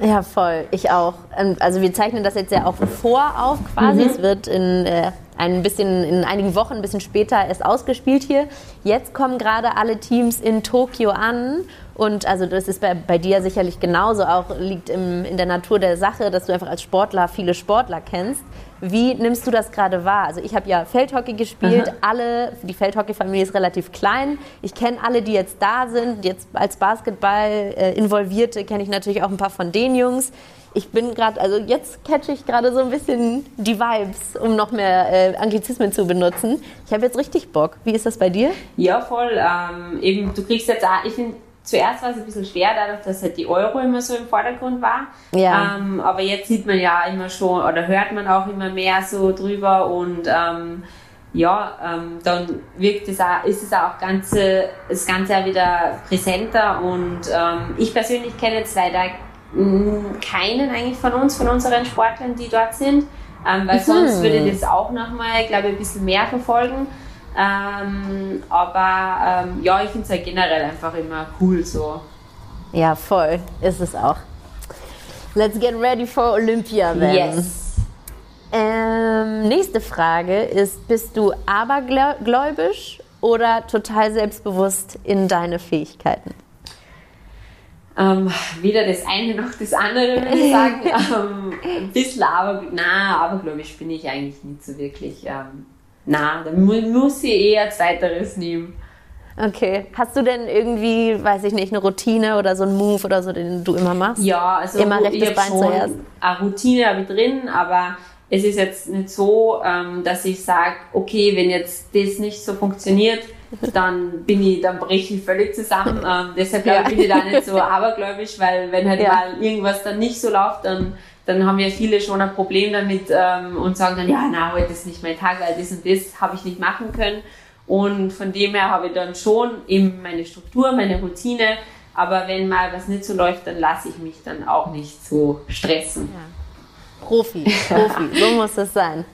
Ja, voll. Ich auch. Ähm, also wir zeichnen das jetzt ja auch vor auf quasi. Mhm. Es wird in äh, ein bisschen in einigen Wochen, ein bisschen später erst ausgespielt hier. Jetzt kommen gerade alle Teams in Tokio an und also das ist bei, bei dir sicherlich genauso auch liegt im, in der Natur der Sache, dass du einfach als Sportler viele Sportler kennst. Wie nimmst du das gerade wahr? Also ich habe ja Feldhockey gespielt. Aha. Alle, die Feldhockey-Familie ist relativ klein. Ich kenne alle, die jetzt da sind. Jetzt als Basketball äh, involvierte kenne ich natürlich auch ein paar von den Jungs. Ich bin gerade, also jetzt catche ich gerade so ein bisschen die Vibes, um noch mehr äh, Anglizismen zu benutzen. Ich habe jetzt richtig Bock. Wie ist das bei dir? Ja, voll. Ähm, eben, du kriegst jetzt auch, ich finde, zuerst war es ein bisschen schwer, dadurch, dass halt die Euro immer so im Vordergrund war. Ja. Ähm, aber jetzt sieht man ja immer schon oder hört man auch immer mehr so drüber und ähm, ja, ähm, dann wirkt es auch, ist es auch ganze, das Ganze auch wieder präsenter und ähm, ich persönlich kenne jetzt leider keinen eigentlich von uns, von unseren Sportlern, die dort sind, ähm, weil mhm. sonst würde das auch nochmal, glaube ich, ein bisschen mehr verfolgen. Ähm, aber ähm, ja, ich finde es halt generell einfach immer cool so. Ja, voll. Ist es auch. Let's get ready for Olympia then. Yes. Ähm, nächste Frage ist, bist du abergläubisch oder total selbstbewusst in deine Fähigkeiten? Ähm, weder das eine noch das andere, würde ich sagen. ähm, ein bisschen aber, na, abergläubisch bin ich eigentlich nicht so wirklich. Ähm, na, dann muss ich eher zweiteres nehmen. Okay. Hast du denn irgendwie, weiß ich nicht, eine Routine oder so einen Move oder so, den du immer machst? Ja, also immer rechtes ich Bein schon zuerst. Eine Routine habe ich drin, aber es ist jetzt nicht so, ähm, dass ich sage, okay, wenn jetzt das nicht so funktioniert, dann bin ich, dann breche ich völlig zusammen. Ähm, deshalb glaube ich, bin ich da nicht so abergläubisch, weil wenn halt Ja. mal irgendwas dann nicht so läuft, dann, dann haben ja viele schon ein Problem damit ähm, und sagen dann, ja, na, heute ist nicht mein Tag, weil das und das habe ich nicht machen können. Und von dem her habe ich dann schon eben meine Struktur, meine Routine. Aber wenn mal was nicht so läuft, dann lasse ich mich dann auch nicht so stressen. Profi, Profi, so muss es sein.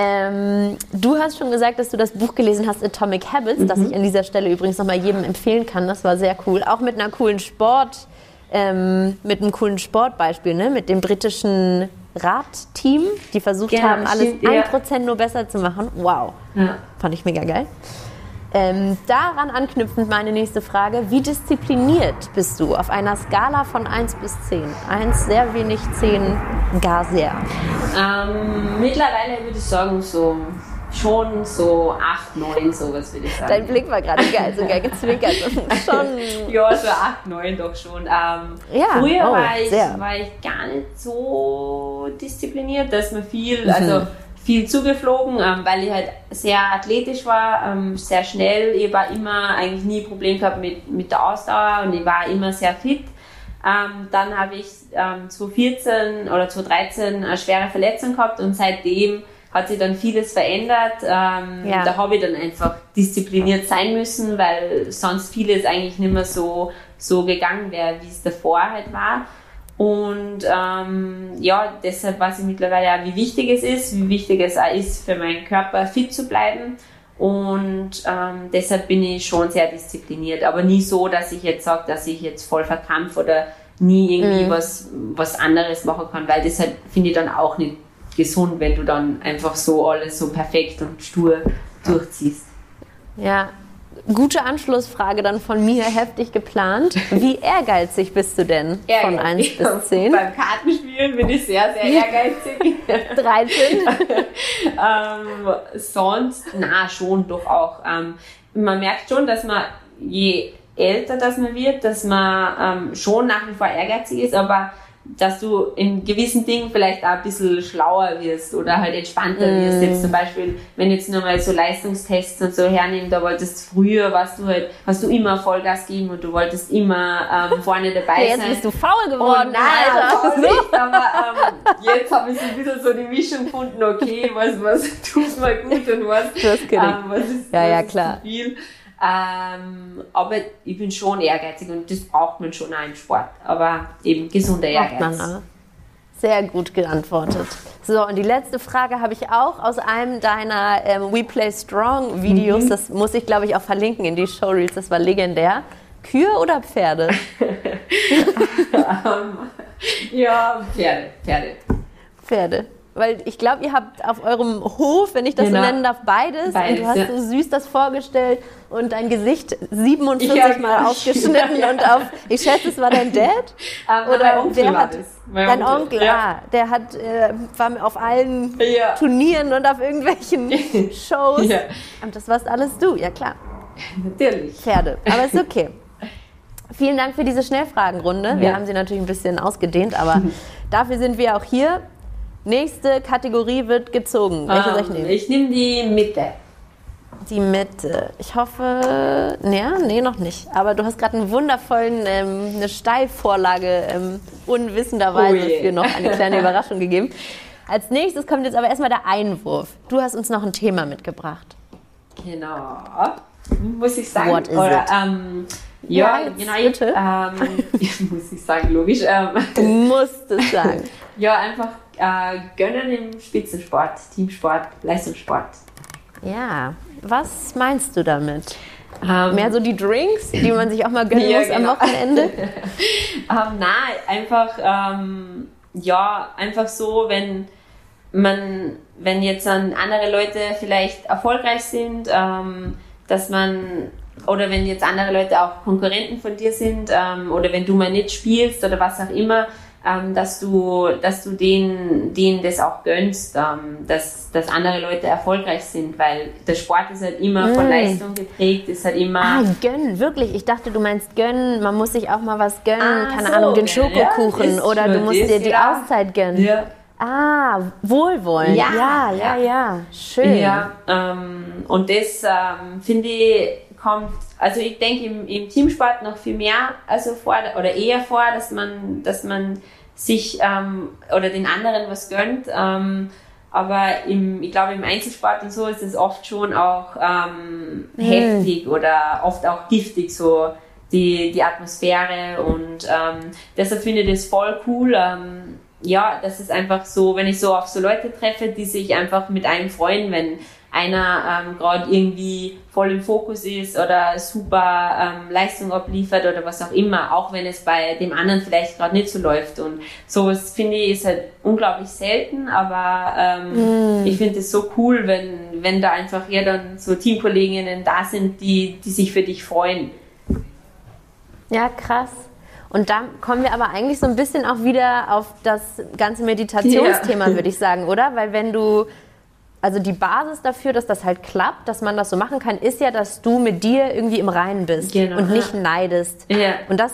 Ähm, du hast schon gesagt, dass du das Buch gelesen hast, Atomic Habits, das ich an dieser Stelle übrigens nochmal jedem empfehlen kann. Das war sehr cool. Auch mit einer coolen Sport, ähm, mit einem coolen Sportbeispiel, ne? mit dem britischen Radteam, die versucht Genau, haben, alles stimmt, ja. 1% nur besser zu machen. Wow, Ja. fand ich mega geil. Ähm, daran anknüpfend meine nächste Frage. Wie diszipliniert bist du auf einer Skala von 1 bis 10? 1 sehr wenig, 10 gar sehr. Ähm, mittlerweile würde ich sagen, so schon so 8, 9, sowas würde ich sagen. Dein Blick war gerade geil, so geil gezwinkert. Schon. Ja, so 8, 9 doch schon. Ähm, Ja, früher oh, war, ich, sehr. war ich gar nicht so diszipliniert, dass man viel, Mhm. Viel zugeflogen, ähm, weil ich halt sehr athletisch war, ähm, sehr schnell. Ich war immer eigentlich nie Problem gehabt mit, mit der Ausdauer und ich war immer sehr fit. Ähm, dann habe ich ähm, 2014 oder 2013 eine schwere Verletzung gehabt und seitdem hat sich dann vieles verändert. Ähm, Ja. Da habe ich dann einfach diszipliniert sein müssen, weil sonst vieles eigentlich nicht mehr so, so gegangen wäre, wie es davor halt war. Und ähm, ja, deshalb weiß ich mittlerweile auch, wie wichtig es ist, wie wichtig es auch ist, für meinen Körper fit zu bleiben. Und ähm, deshalb bin ich schon sehr diszipliniert, aber nie so, dass ich jetzt sage, dass ich jetzt voll verkrampf oder nie irgendwie was, was anderes machen kann, weil das halt finde ich dann auch nicht gesund, wenn du dann einfach so alles so perfekt und stur durchziehst. Ja, gute Anschlussfrage dann von mir, heftig geplant. Wie ehrgeizig bist du denn von 1 bis 10? Beim Kartenspielen bin ich sehr, sehr ehrgeizig. 13? ähm, sonst, na, schon doch auch. Ähm, man merkt schon, dass man, je älter das man wird, dass man ähm, schon nach wie vor ehrgeizig ist, aber dass du in gewissen Dingen vielleicht auch ein bisschen schlauer wirst oder halt entspannter wirst. Jetzt zum Beispiel, wenn jetzt nur mal so Leistungstests und so hernehmen, da wolltest früher, warst du halt, hast du immer Vollgas geben und du wolltest immer ähm, vorne dabei Jetzt sein. bist du faul geworden, Oh nein, Alter. Nicht, aber ähm, jetzt habe ich so ein bisschen so die Mischung gefunden, okay, was, was tut mir gut und was, Das ähm, was ist, Ja, was ja, ist klar. zu viel. Ähm, aber ich bin schon ehrgeizig und das braucht man schon auch im Sport. Aber eben gesunder Ehrgeiz. Sehr gut geantwortet. So, und die letzte Frage habe ich auch aus einem deiner ähm, We Play Strong Videos. Mhm. Das muss ich, glaube ich, auch verlinken in die Showreels. Das war legendär. Kühe oder Pferde? Ja, Pferde, Pferde. Pferde. Weil ich glaube, ihr habt auf eurem Hof, wenn ich das Genau. so nennen darf, beides. Beides, und du hast ja. so süß das vorgestellt und dein Gesicht 47 Ja, Mal aufgeschnitten Ja, und auf, ich schätze, es war dein Dad? Ähm, Oder mein Onkel war hat, dein Onkel, ja. ah, der hat, äh, war auf allen Ja. Turnieren und auf irgendwelchen Shows. Und das warst alles du, ja klar. Natürlich. Pferde. Aber ist okay. Vielen Dank für diese Schnellfragenrunde. Wir haben sie natürlich ein bisschen ausgedehnt, aber dafür sind wir auch hier. Nächste Kategorie wird gezogen. Welche soll ich Ähm, nehmen? ich nehme die Mitte. Die Mitte. Ich hoffe, nee, nee, noch nicht. Aber du hast gerade einen wundervollen, ähm, eine Steilvorlage ähm, unwissenderweise Oh für noch eine kleine Überraschung gegeben. Als nächstes kommt jetzt aber erstmal der Einwurf. Du hast uns noch ein Thema mitgebracht. Genau. Muss ich sagen. What is Oder, it? Ähm, ja, Ja, genau. bitte. Ähm, muss ich sagen, logisch. Ähm, Du musst es sagen. ja, einfach äh, gönnen im Spitzensport, Teamsport, Leistungssport. Ja, was meinst du damit? Ähm, Mehr so die Drinks, die man sich auch mal gönnen Ja, muss genau. am Wochenende? Ähm, nein, einfach, ähm, ja, einfach so, wenn man, wenn jetzt dann andere Leute vielleicht erfolgreich sind, dass man, oder wenn jetzt andere Leute auch Konkurrenten von dir sind, oder wenn du mal nicht spielst oder was auch immer, ähm, dass du, dass du denen, denen das auch gönnst, ähm, dass, dass andere Leute erfolgreich sind, weil der Sport ist halt immer von Mm. Leistung geprägt, ist halt immer, Ah, gönnen, wirklich. Ich dachte, du meinst gönnen. Man muss sich auch mal was gönnen. Ah, Keine so, Ahnung, den ja, Schokokuchen. ist oder du musst dir die ja. Auszeit gönnen. Ja. Ah, Wohlwollen. Ja, ja, ja, ja. ja. Schön. Ja, ähm, und das ähm, finde ich kommt, also ich denke im, im Teamsport noch viel mehr also vor oder eher vor, dass man, dass man sich ähm, oder den anderen was gönnt. Ähm, aber im, ich glaube, im Einzelsport und so ist es oft schon auch ähm, Mhm. heftig oder oft auch giftig, so die, die Atmosphäre. Und ähm, deshalb finde ich das voll cool. Ähm, ja, das ist einfach so, wenn ich so auf so Leute treffe, die sich einfach mit einem freuen, wenn einer ähm, gerade irgendwie voll im Fokus ist oder super ähm, Leistung abliefert oder was auch immer, auch wenn es bei dem anderen vielleicht gerade nicht so läuft. Und sowas finde ich ist halt unglaublich selten, aber ähm, ich finde es so cool, wenn, wenn da einfach ja dann so Teamkolleginnen da sind, die, die sich für dich freuen. Ja, krass. Und da kommen wir aber eigentlich so ein bisschen auch wieder auf das ganze Meditationsthema, Ja. würde ich sagen, oder? Weil wenn du, also die Basis dafür, dass das halt klappt, dass man das so machen kann, ist ja, dass du mit dir irgendwie im Reinen bist Genau, und nicht ja. neidest. Ja. Und das,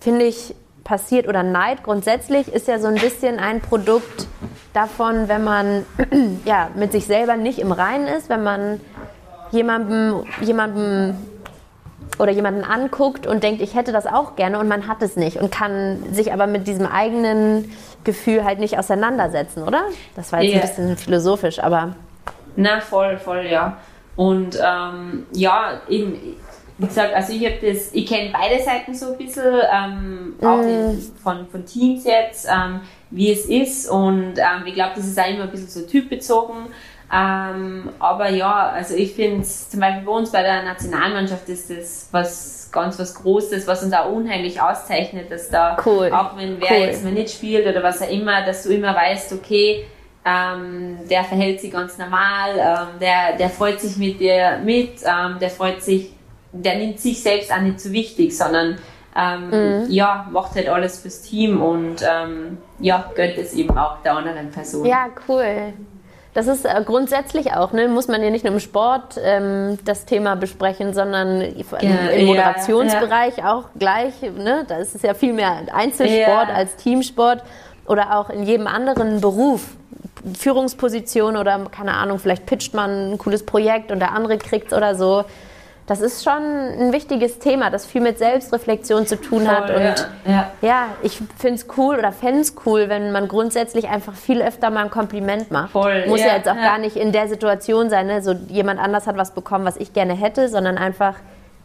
finde ich, passiert oder Neid grundsätzlich ist ja so ein bisschen ein Produkt davon, wenn man ja, mit sich selber nicht im Reinen ist, wenn man jemandem, jemandem oder jemanden anguckt und denkt, ich hätte das auch gerne und man hat es nicht und kann sich aber mit diesem eigenen Gefühl halt nicht auseinandersetzen, oder? Das war jetzt Ja. ein bisschen philosophisch, aber Na, voll, voll, ja. Und ähm, ja, eben, wie gesagt, also ich habe das, ich kenne beide Seiten so ein bisschen, ähm, auch in, von, von Teams jetzt, ähm, wie es ist. Und ähm, ich glaube, das ist auch immer ein bisschen so typbezogen. Ähm, aber ja, also ich finde es zum Beispiel bei uns bei der Nationalmannschaft ist das was ganz was Großes, was uns auch unheimlich auszeichnet, dass da Cool. auch wenn wer Cool. jetzt mal nicht spielt oder was auch immer, dass du immer weißt, okay, ähm, der verhält sich ganz normal, ähm, der, der freut sich mit dir mit, ähm, der freut sich, der nimmt sich selbst auch nicht so wichtig, sondern ähm, ja, macht halt alles fürs Team und ähm, ja, gönnt es eben auch der anderen Person. ja, cool. Das ist äh, grundsätzlich auch, ne, muss man ja nicht nur im Sport ähm, das Thema besprechen, sondern im ja, im Moderationsbereich auch gleich. Ne, da ist es ja viel mehr Einzelsport Ja. als Teamsport oder auch in jedem anderen Beruf. Führungsposition oder keine Ahnung, vielleicht pitcht man ein cooles Projekt und der andere kriegt oder so. Das ist schon ein wichtiges Thema, das viel mit Selbstreflexion zu tun hat. Voll, Und ja, ja. ja, ich finde es cool oder fände es cool, wenn man grundsätzlich einfach viel öfter mal ein Kompliment macht. Voll, Muss ja, ja, jetzt auch gar nicht in der Situation sein, ne? so jemand anders hat was bekommen, was ich gerne hätte, sondern einfach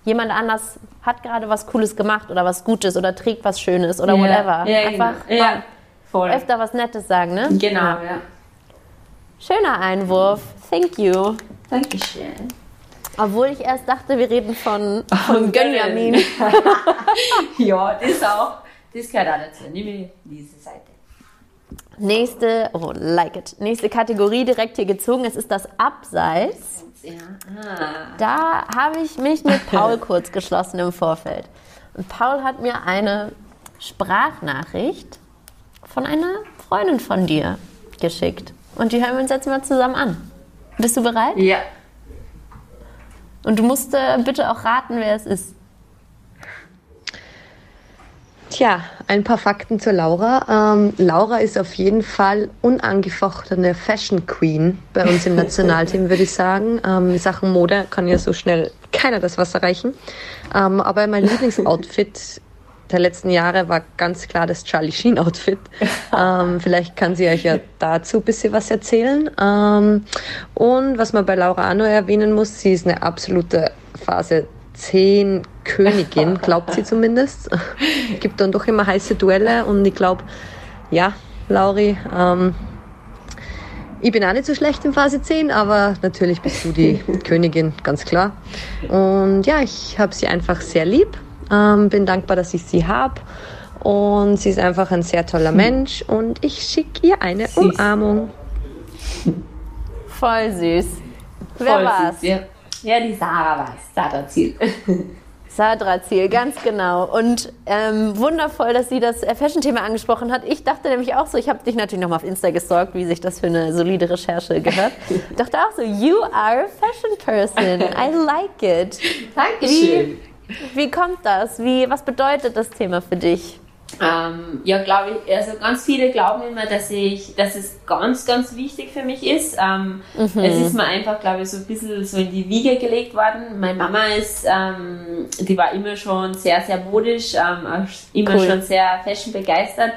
jemand anders hat gerade was Cooles gemacht oder was Gutes oder trägt was Schönes oder whatever. Ja, einfach genau. ja, voll. mal öfter was Nettes sagen, ne? Genau, Ja. ja. Schöner Einwurf. Thank you. Dankeschön. Obwohl ich erst dachte, wir reden von, von Gönjamin. ja, das auch. Das gehört auch dazu. Nimm diese Seite. Nächste, oh, like it. Nächste Kategorie direkt hier gezogen. Es ist das Abseits. Ja. Ah. Da habe ich mich mit Paul kurz geschlossen im Vorfeld. Und Paul hat mir eine Sprachnachricht von einer Freundin von dir geschickt. Und die hören wir uns jetzt mal zusammen an. Bist du bereit? Ja. Und du musst äh, bitte auch raten, wer es ist. Tja, ein paar Fakten zur Laura. Ähm, Laura ist auf jeden Fall unangefochtene Fashion Queen bei uns im Nationalteam, würde ich sagen. Ähm, in Sachen Mode kann ja so schnell keiner das Wasser reichen. Ähm, aber mein Lieblingsoutfit der letzten Jahre war ganz klar das Charlie Sheen Outfit. Ähm, vielleicht kann sie euch ja dazu ein bisschen was erzählen. Ähm, und was man bei Laura noch erwähnen muss, sie ist eine absolute Phase 10 Königin, glaubt sie zumindest. Gibt dann doch immer heiße Duelle und ich glaube, ja, Lauri, ähm, ich bin auch nicht so schlecht in Phase 10, aber natürlich bist du die Königin, ganz klar. Und ja, ich habe sie einfach sehr lieb, ähm, bin dankbar, dass ich sie habe. Und sie ist einfach ein sehr toller Mensch und ich schicke ihr eine Süß. Umarmung. Voll süß. Wer Voll war's? süß, Ja. ja, die Sarah war's. Sarah Ziel. Sadra Ziel, ganz genau. Und ähm, wundervoll, dass sie das äh, Fashion-Thema angesprochen hat. Ich dachte nämlich auch so, ich habe dich natürlich nochmal auf Insta gestalkt, wie sich das für eine solide Recherche gehört. dachte auch so, you are a fashion person. I like it. Dankeschön. Wie kommt das? Wie, was bedeutet das Thema für dich? ähm, ja, glaube ich, also ganz viele glauben immer, dass ich, dass es ganz, ganz wichtig für mich ist. Ähm, mhm. Es ist mir einfach, glaube ich, so ein bisschen so in die Wiege gelegt worden. Meine Mama ist, ähm, die war immer schon sehr, sehr modisch, ähm, immer cool. schon sehr fashion begeistert.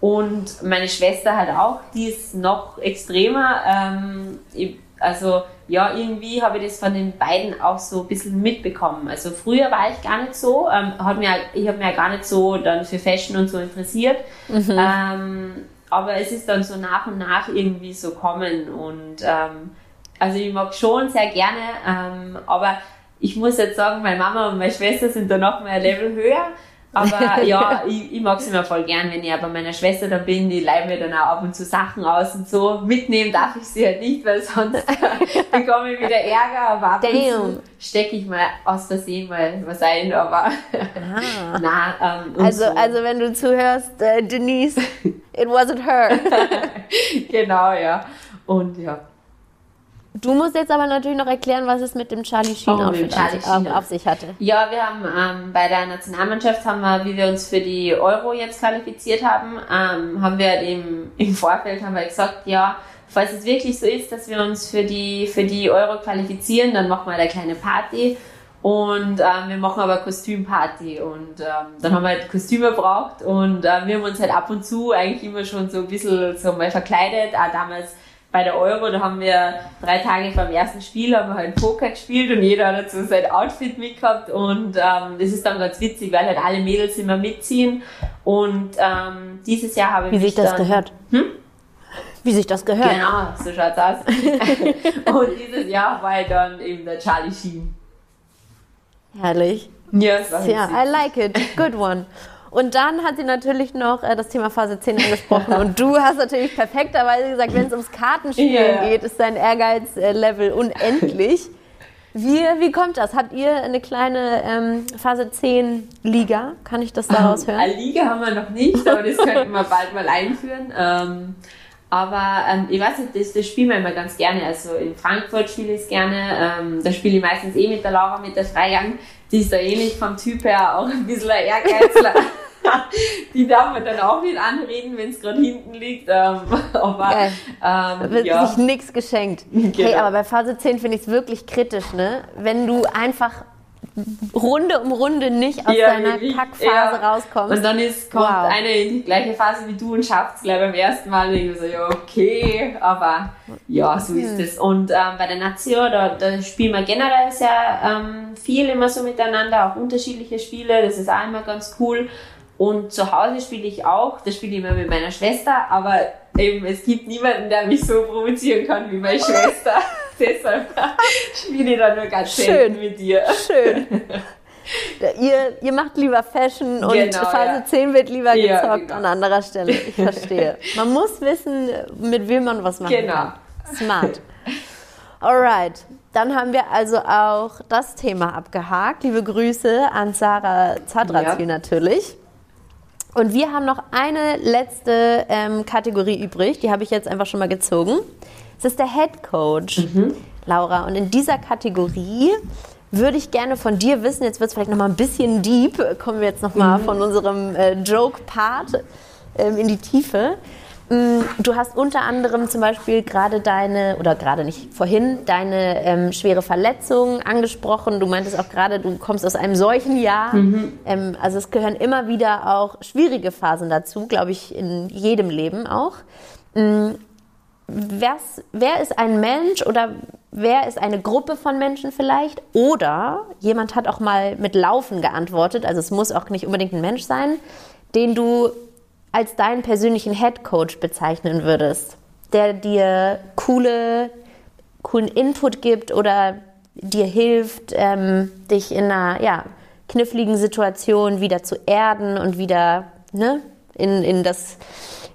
Und meine Schwester halt auch, die ist noch extremer. Ähm, ich, also ja, irgendwie habe ich das von den beiden auch so ein bisschen mitbekommen. Also früher war ich gar nicht so, ähm, hat mir, ich habe mir ja gar nicht so dann für Fashion und so interessiert. Mhm. Ähm, aber es ist dann so nach und nach irgendwie so kommen und ähm, also ich mag schon sehr gerne, ähm, aber ich muss jetzt sagen, meine Mama und meine Schwester sind da noch mal ein Level höher. Aber ja, ich, ich mag es immer voll gern, wenn ich bei meiner Schwester da bin, die leihen mir dann auch ab und zu Sachen aus und so. Mitnehmen darf ich sie halt nicht, weil sonst bekomme ich wieder Ärger, aber ab und zu stecke ich mal aus Versehen mal was ein, aber ah. na, ähm, also, so. also wenn du zuhörst, äh, Denise, it wasn't her. genau, ja. Und ja. Du musst jetzt aber natürlich noch erklären, was es mit dem Charlie Sheen, oh, auf, Charlie Sheen auf, sich hatte. Ja, wir haben ähm, bei der Nationalmannschaft haben wir, wie wir uns für die Euro jetzt qualifiziert haben, ähm, haben wir im, im Vorfeld haben wir gesagt, ja, falls es wirklich so ist, dass wir uns für die für die Euro qualifizieren, dann machen wir eine kleine Party und ähm, wir machen aber Kostümparty und ähm, dann haben wir halt Kostüme braucht und äh, wir haben uns halt ab und zu eigentlich immer schon so ein bisschen so mal verkleidet, auch damals bei der Euro, da haben wir drei Tage vor dem ersten Spiel haben wir halt Poker gespielt und jeder hat so sein Outfit mitgehabt und ähm, das ist dann ganz witzig, weil halt alle Mädels immer mitziehen und ähm, dieses Jahr habe ich Wie sich das dann, gehört? Hm? Wie sich das gehört? Genau, so schaut's aus. und dieses Jahr war halt dann eben der Charlie Sheen. Herrlich. Ja, yes, war ja, I like it. Good one. Und dann hat sie natürlich noch äh, das Thema Phase 10 angesprochen. und du hast natürlich perfekterweise gesagt, wenn es ums Kartenspielen yeah. geht, ist dein Ehrgeizlevel unendlich. Wie, wie kommt das? Habt ihr eine kleine ähm, Phase 10 Liga? Kann ich das daraus hören? Eine Liga haben wir noch nicht, aber das könnten wir bald mal einführen. Ähm, aber ähm, ich weiß nicht, das, das spielen wir immer ganz gerne. Also in Frankfurt spiele ich es gerne. Ähm, da spiele ich meistens eh mit der Laura, mit der Freigang. Die ist da ähnlich vom Typ her auch ein bisschen ein Ehrgeizler. die darf man dann auch nicht anreden, wenn es gerade hinten liegt. Ähm, aber ähm, wird ja. sich nichts geschenkt. Genau. Hey, aber bei Phase 10 finde ich es wirklich kritisch, ne? Wenn du einfach Runde um Runde nicht aus ja, deiner Kackphase ja. rauskommst. Und dann ist, kommt wow. eine in die gleiche Phase wie du und schafft es gleich beim ersten Mal. Ich so, ja, okay, aber ja, so ist hm. es. Und ähm, bei der Nazio, da, da spielen wir generell sehr ähm, viel immer so miteinander, auch unterschiedliche Spiele. Das ist auch immer ganz cool. Und zu Hause spiele ich auch, das spiele ich immer mit meiner Schwester, aber eben, es gibt niemanden, der mich so provozieren kann wie meine Schwester. Deshalb spiele ich da nur ganz schön mit dir. Schön. ihr, ihr macht lieber Fashion und genau, Phase ja. 10 wird lieber gezockt ja, genau. an anderer Stelle. Ich verstehe. Man muss wissen, mit wem man was machen genau. kann. Smart. Alright, dann haben wir also auch das Thema abgehakt. Liebe Grüße an Sarah Zadrazil ja. natürlich. Und wir haben noch eine letzte ähm, Kategorie übrig, die habe ich jetzt einfach schon mal gezogen. Es ist der Head Coach, mhm. Laura. Und in dieser Kategorie würde ich gerne von dir wissen, jetzt wird es vielleicht noch mal ein bisschen deep, kommen wir jetzt noch mal mhm. von unserem äh, Joke-Part ähm, in die Tiefe. Mm, du hast unter anderem zum Beispiel gerade deine, oder gerade nicht vorhin, deine ähm, schwere Verletzung angesprochen. Du meintest auch gerade, du kommst aus einem solchen Jahr. Mhm. Ähm, also es gehören immer wieder auch schwierige Phasen dazu, glaube ich, in jedem Leben auch. Ähm, wer ist ein Mensch oder wer ist eine Gruppe von Menschen vielleicht? Oder jemand hat auch mal mit Laufen geantwortet, also es muss auch nicht unbedingt ein Mensch sein, den du als deinen persönlichen Head Coach bezeichnen würdest, der dir coole, coolen Input gibt oder dir hilft, ähm, dich in einer ja, kniffligen Situation wieder zu erden und wieder ne, in, in, das,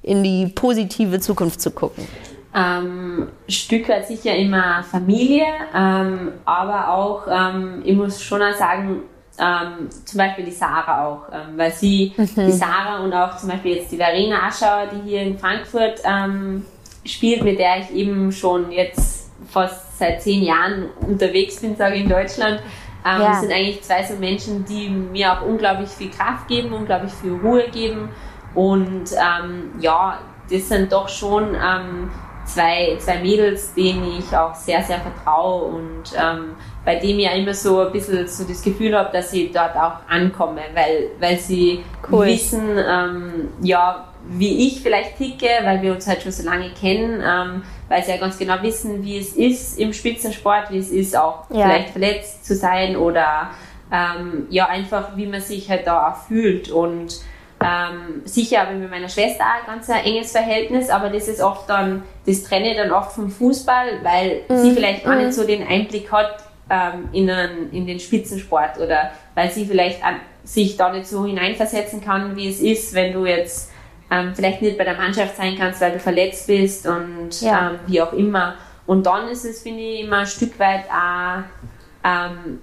in die positive Zukunft zu gucken? Ähm, Stück weit sicher immer Familie, ähm, aber auch, ähm, ich muss schon sagen, ähm, zum Beispiel die Sarah auch, ähm, weil sie, mhm. die Sarah und auch zum Beispiel jetzt die Verena Aschauer, die hier in Frankfurt ähm, spielt, mit der ich eben schon jetzt fast seit zehn Jahren unterwegs bin, sage ich in Deutschland, Ähm, Ja. Das sind eigentlich zwei so Menschen, die mir auch unglaublich viel Kraft geben, unglaublich viel Ruhe geben. Und ähm, ja, das sind doch schon ähm, zwei, zwei Mädels, denen ich auch sehr, sehr vertraue und ähm, bei dem ich ja immer so ein bisschen so das Gefühl habe, dass ich dort auch ankomme, weil, weil sie Cool. wissen, ähm, ja, wie ich vielleicht ticke, weil wir uns halt schon so lange kennen, ähm, weil sie ja ganz genau wissen, wie es ist im Spitzensport, wie es ist, auch Ja. vielleicht verletzt zu sein oder ähm, ja, einfach wie man sich halt da auch fühlt. Und ähm, sicher habe ich mit meiner Schwester auch ein ganz ein enges Verhältnis, aber das ist oft dann, das trenne ich dann oft vom Fußball, weil sie vielleicht auch nicht so den Einblick hat ähm, in, einen, in den Spitzensport oder weil sie vielleicht an, sich da nicht so hineinversetzen kann, wie es ist, wenn du jetzt ähm, vielleicht nicht bei der Mannschaft sein kannst, weil du verletzt bist und Ja. ähm, wie auch immer. Und dann ist es, finde ich, immer ein Stück weit auch ähm,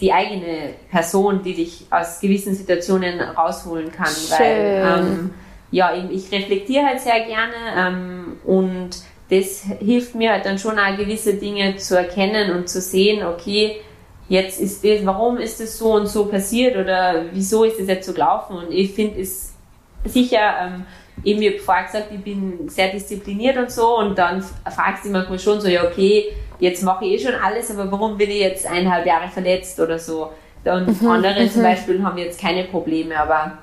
die eigene Person, die dich aus gewissen Situationen rausholen kann. Weil Schön. ähm, ja, ich, ich reflektiere halt sehr gerne ähm, und das hilft mir halt dann schon auch gewisse Dinge zu erkennen und zu sehen, okay, jetzt ist das, warum ist es so und so passiert oder wieso ist es jetzt so gelaufen und ich finde es sicher, ähm, eben wie vorher gesagt, ich bin sehr diszipliniert und so und dann fragst du dich manchmal schon so, ja okay, jetzt mache ich eh schon alles, aber warum bin ich jetzt eineinhalb Jahre verletzt oder so? Und andere zum Beispiel haben jetzt keine Probleme, aber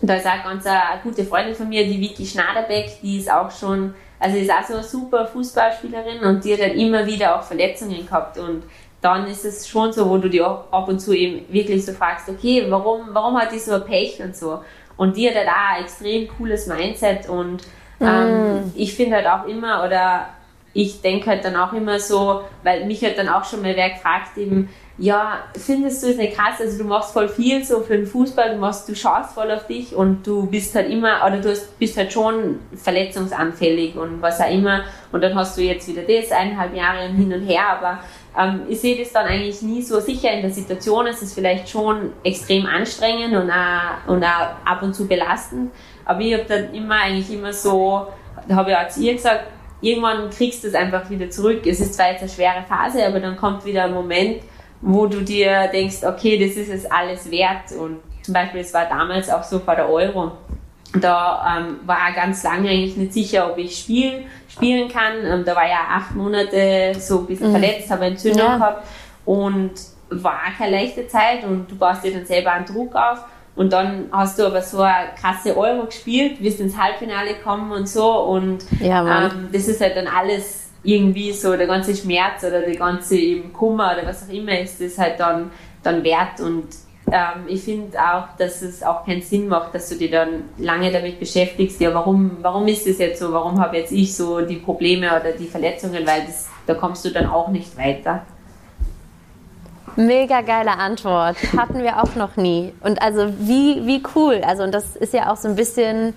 da ist auch ganz eine, eine gute Freundin von mir, die Vicky Schnaderbeck, die ist auch schon, also ist auch so eine super Fußballspielerin und die hat halt immer wieder auch Verletzungen gehabt und dann ist es schon so, wo du dir auch ab und zu eben wirklich so fragst, okay, warum, warum hat die so ein Pech und so. Und die hat halt auch ein extrem cooles Mindset und ähm, ich finde halt auch immer, oder ich denke halt dann auch immer so, weil mich halt dann auch schon mal wer gefragt eben, ja, findest du es nicht krass, also du machst voll viel so für den Fußball, du machst, du schaust voll auf dich und du bist halt immer, oder du hast, bist halt schon verletzungsanfällig und was auch immer. Und dann hast du jetzt wieder das, eineinhalb Jahre und hin und her, aber ähm, ich sehe das dann eigentlich nie so sicher in der Situation, es ist vielleicht schon extrem anstrengend und auch, und auch ab und zu belastend, aber ich habe dann immer eigentlich immer so, da habe ich auch zu ihr gesagt, irgendwann kriegst du es einfach wieder zurück. Es ist zwar jetzt eine schwere Phase, aber dann kommt wieder ein Moment, wo du dir denkst, okay, das ist es alles wert. Und zum Beispiel, es war damals auch so vor der Euro. Da ähm, war ganz lange eigentlich nicht sicher, ob ich spiel, spielen kann. Ähm, da war ja acht Monate so ein bisschen verletzt, habe Entzündung Ja. gehabt und war keine leichte Zeit und du baust dir dann selber einen Druck auf. Und dann hast du aber so eine krasse Euro gespielt, wirst ins Halbfinale kommen und so. Und Ja, ähm, das ist halt dann alles irgendwie so, der ganze Schmerz oder der ganze eben Kummer oder was auch immer ist das halt dann, dann wert. Und ähm, ich finde auch, dass es auch keinen Sinn macht, dass du dich dann lange damit beschäftigst, ja, warum, warum ist das jetzt so, warum habe jetzt ich so die Probleme oder die Verletzungen, weil das, da kommst du dann auch nicht weiter. Mega geile Antwort. Hatten wir auch noch nie. Und also wie, wie cool. Also und das ist ja auch so ein bisschen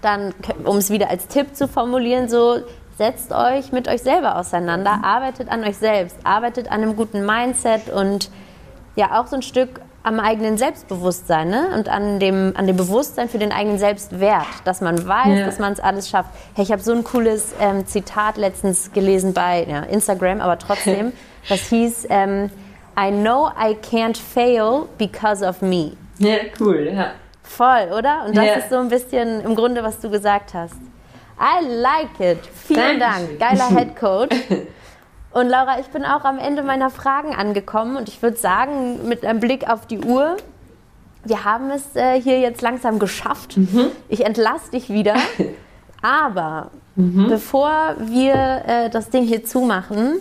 dann, um es wieder als Tipp zu formulieren, so setzt euch mit euch selber auseinander, arbeitet an euch selbst, arbeitet an einem guten Mindset und ja auch so ein Stück am eigenen Selbstbewusstsein ne? und an dem, an dem Bewusstsein für den eigenen Selbstwert, dass man weiß, Ja. dass man es alles schafft. Hey, ich habe so ein cooles ähm, Zitat letztens gelesen bei ja, Instagram, aber trotzdem, das hieß, ähm, I know I can't fail because of me. Ja, cool, ja. Voll, oder? Und das Ja. ist so ein bisschen im Grunde, was du gesagt hast. I like it. Vielen Dankeschön. Dank. Geiler Head Coach. Und Laura, ich bin auch am Ende meiner Fragen angekommen und ich würde sagen, mit einem Blick auf die Uhr, wir haben es äh, hier jetzt langsam geschafft. Ich entlasse dich wieder. Aber bevor wir äh, das Ding hier zumachen,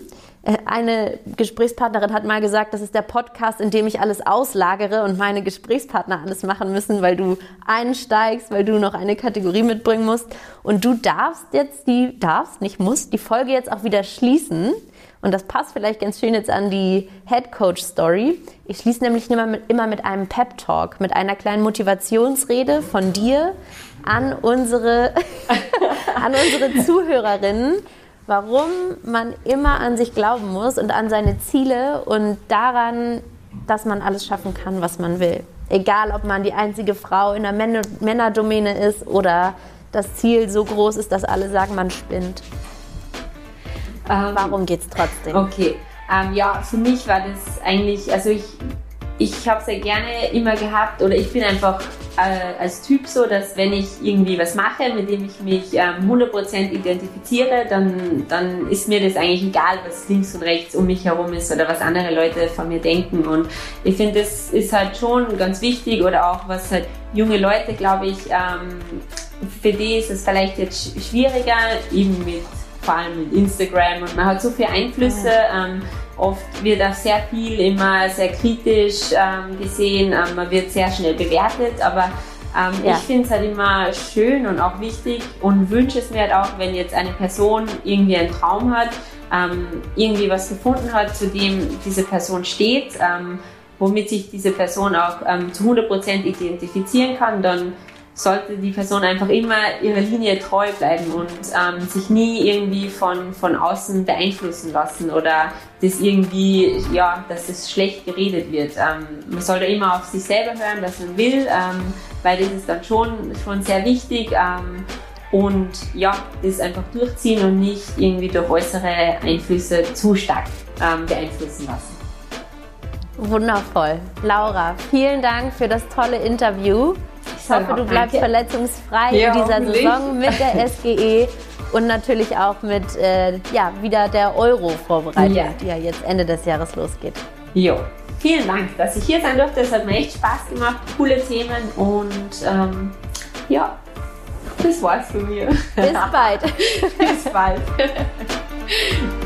eine Gesprächspartnerin hat mal gesagt, das ist der Podcast, in dem ich alles auslagere und meine Gesprächspartner alles machen müssen, weil du einsteigst, weil du noch eine Kategorie mitbringen musst. Und du darfst jetzt die, darfst, nicht musst, die Folge jetzt auch wieder schließen. Und das passt vielleicht ganz schön jetzt an die Head Coach Story. Ich schließe nämlich immer mit, immer mit einem Pep Talk, mit einer kleinen Motivationsrede von dir an unsere, an unsere Zuhörerinnen, warum man immer an sich glauben muss und an seine Ziele und daran, dass man alles schaffen kann, was man will. Egal, ob man die einzige Frau in der Männer Männerdomäne ist oder das Ziel so groß ist, dass alle sagen, man spinnt. Ähm, Warum geht's trotzdem? Okay. Ähm, ja, für mich war das eigentlich, also ich, ich habe sehr gerne immer gehabt oder ich bin einfach äh, als Typ so, dass wenn ich irgendwie was mache, mit dem ich mich ähm, 100% identifiziere, dann, dann ist mir das eigentlich egal, was links und rechts um mich herum ist oder was andere Leute von mir denken. Und ich finde, das ist halt schon ganz wichtig oder auch was halt junge Leute, glaube ich, ähm, für die ist es vielleicht jetzt schwieriger, eben mit vor allem mit Instagram und man hat so viele Einflüsse. Ähm, oft wird auch sehr viel immer sehr kritisch ähm, gesehen, ähm, man wird sehr schnell bewertet, aber ähm, ja. ich finde es halt immer schön und auch wichtig und wünsche es mir halt auch, wenn jetzt eine Person irgendwie einen Traum hat, ähm, irgendwie was gefunden hat, zu dem diese Person steht, ähm, womit sich diese Person auch ähm, zu 100% identifizieren kann, dann sollte die Person einfach immer ihrer Linie treu bleiben und ähm, sich nie irgendwie von, von außen beeinflussen lassen oder das irgendwie, ja, dass es schlecht geredet wird. Ähm, man sollte immer auf sich selber hören, was man will, ähm, weil das ist dann schon, schon sehr wichtig. Ähm, und ja, das einfach durchziehen und nicht irgendwie durch äußere Einflüsse zu stark ähm, beeinflussen lassen. Wundervoll. Laura, vielen Dank für das tolle Interview. Ich hoffe, du bleibst verletzungsfrei ja, in dieser Saison mit der SGE und natürlich auch mit äh, ja, wieder der Euro-Vorbereitung, ja. die ja jetzt Ende des Jahres losgeht. Jo. Vielen Dank, dass ich hier sein durfte. Es hat mir echt Spaß gemacht. Coole Themen und ähm, ja, das war's von mir. Bis bald. Bis bald.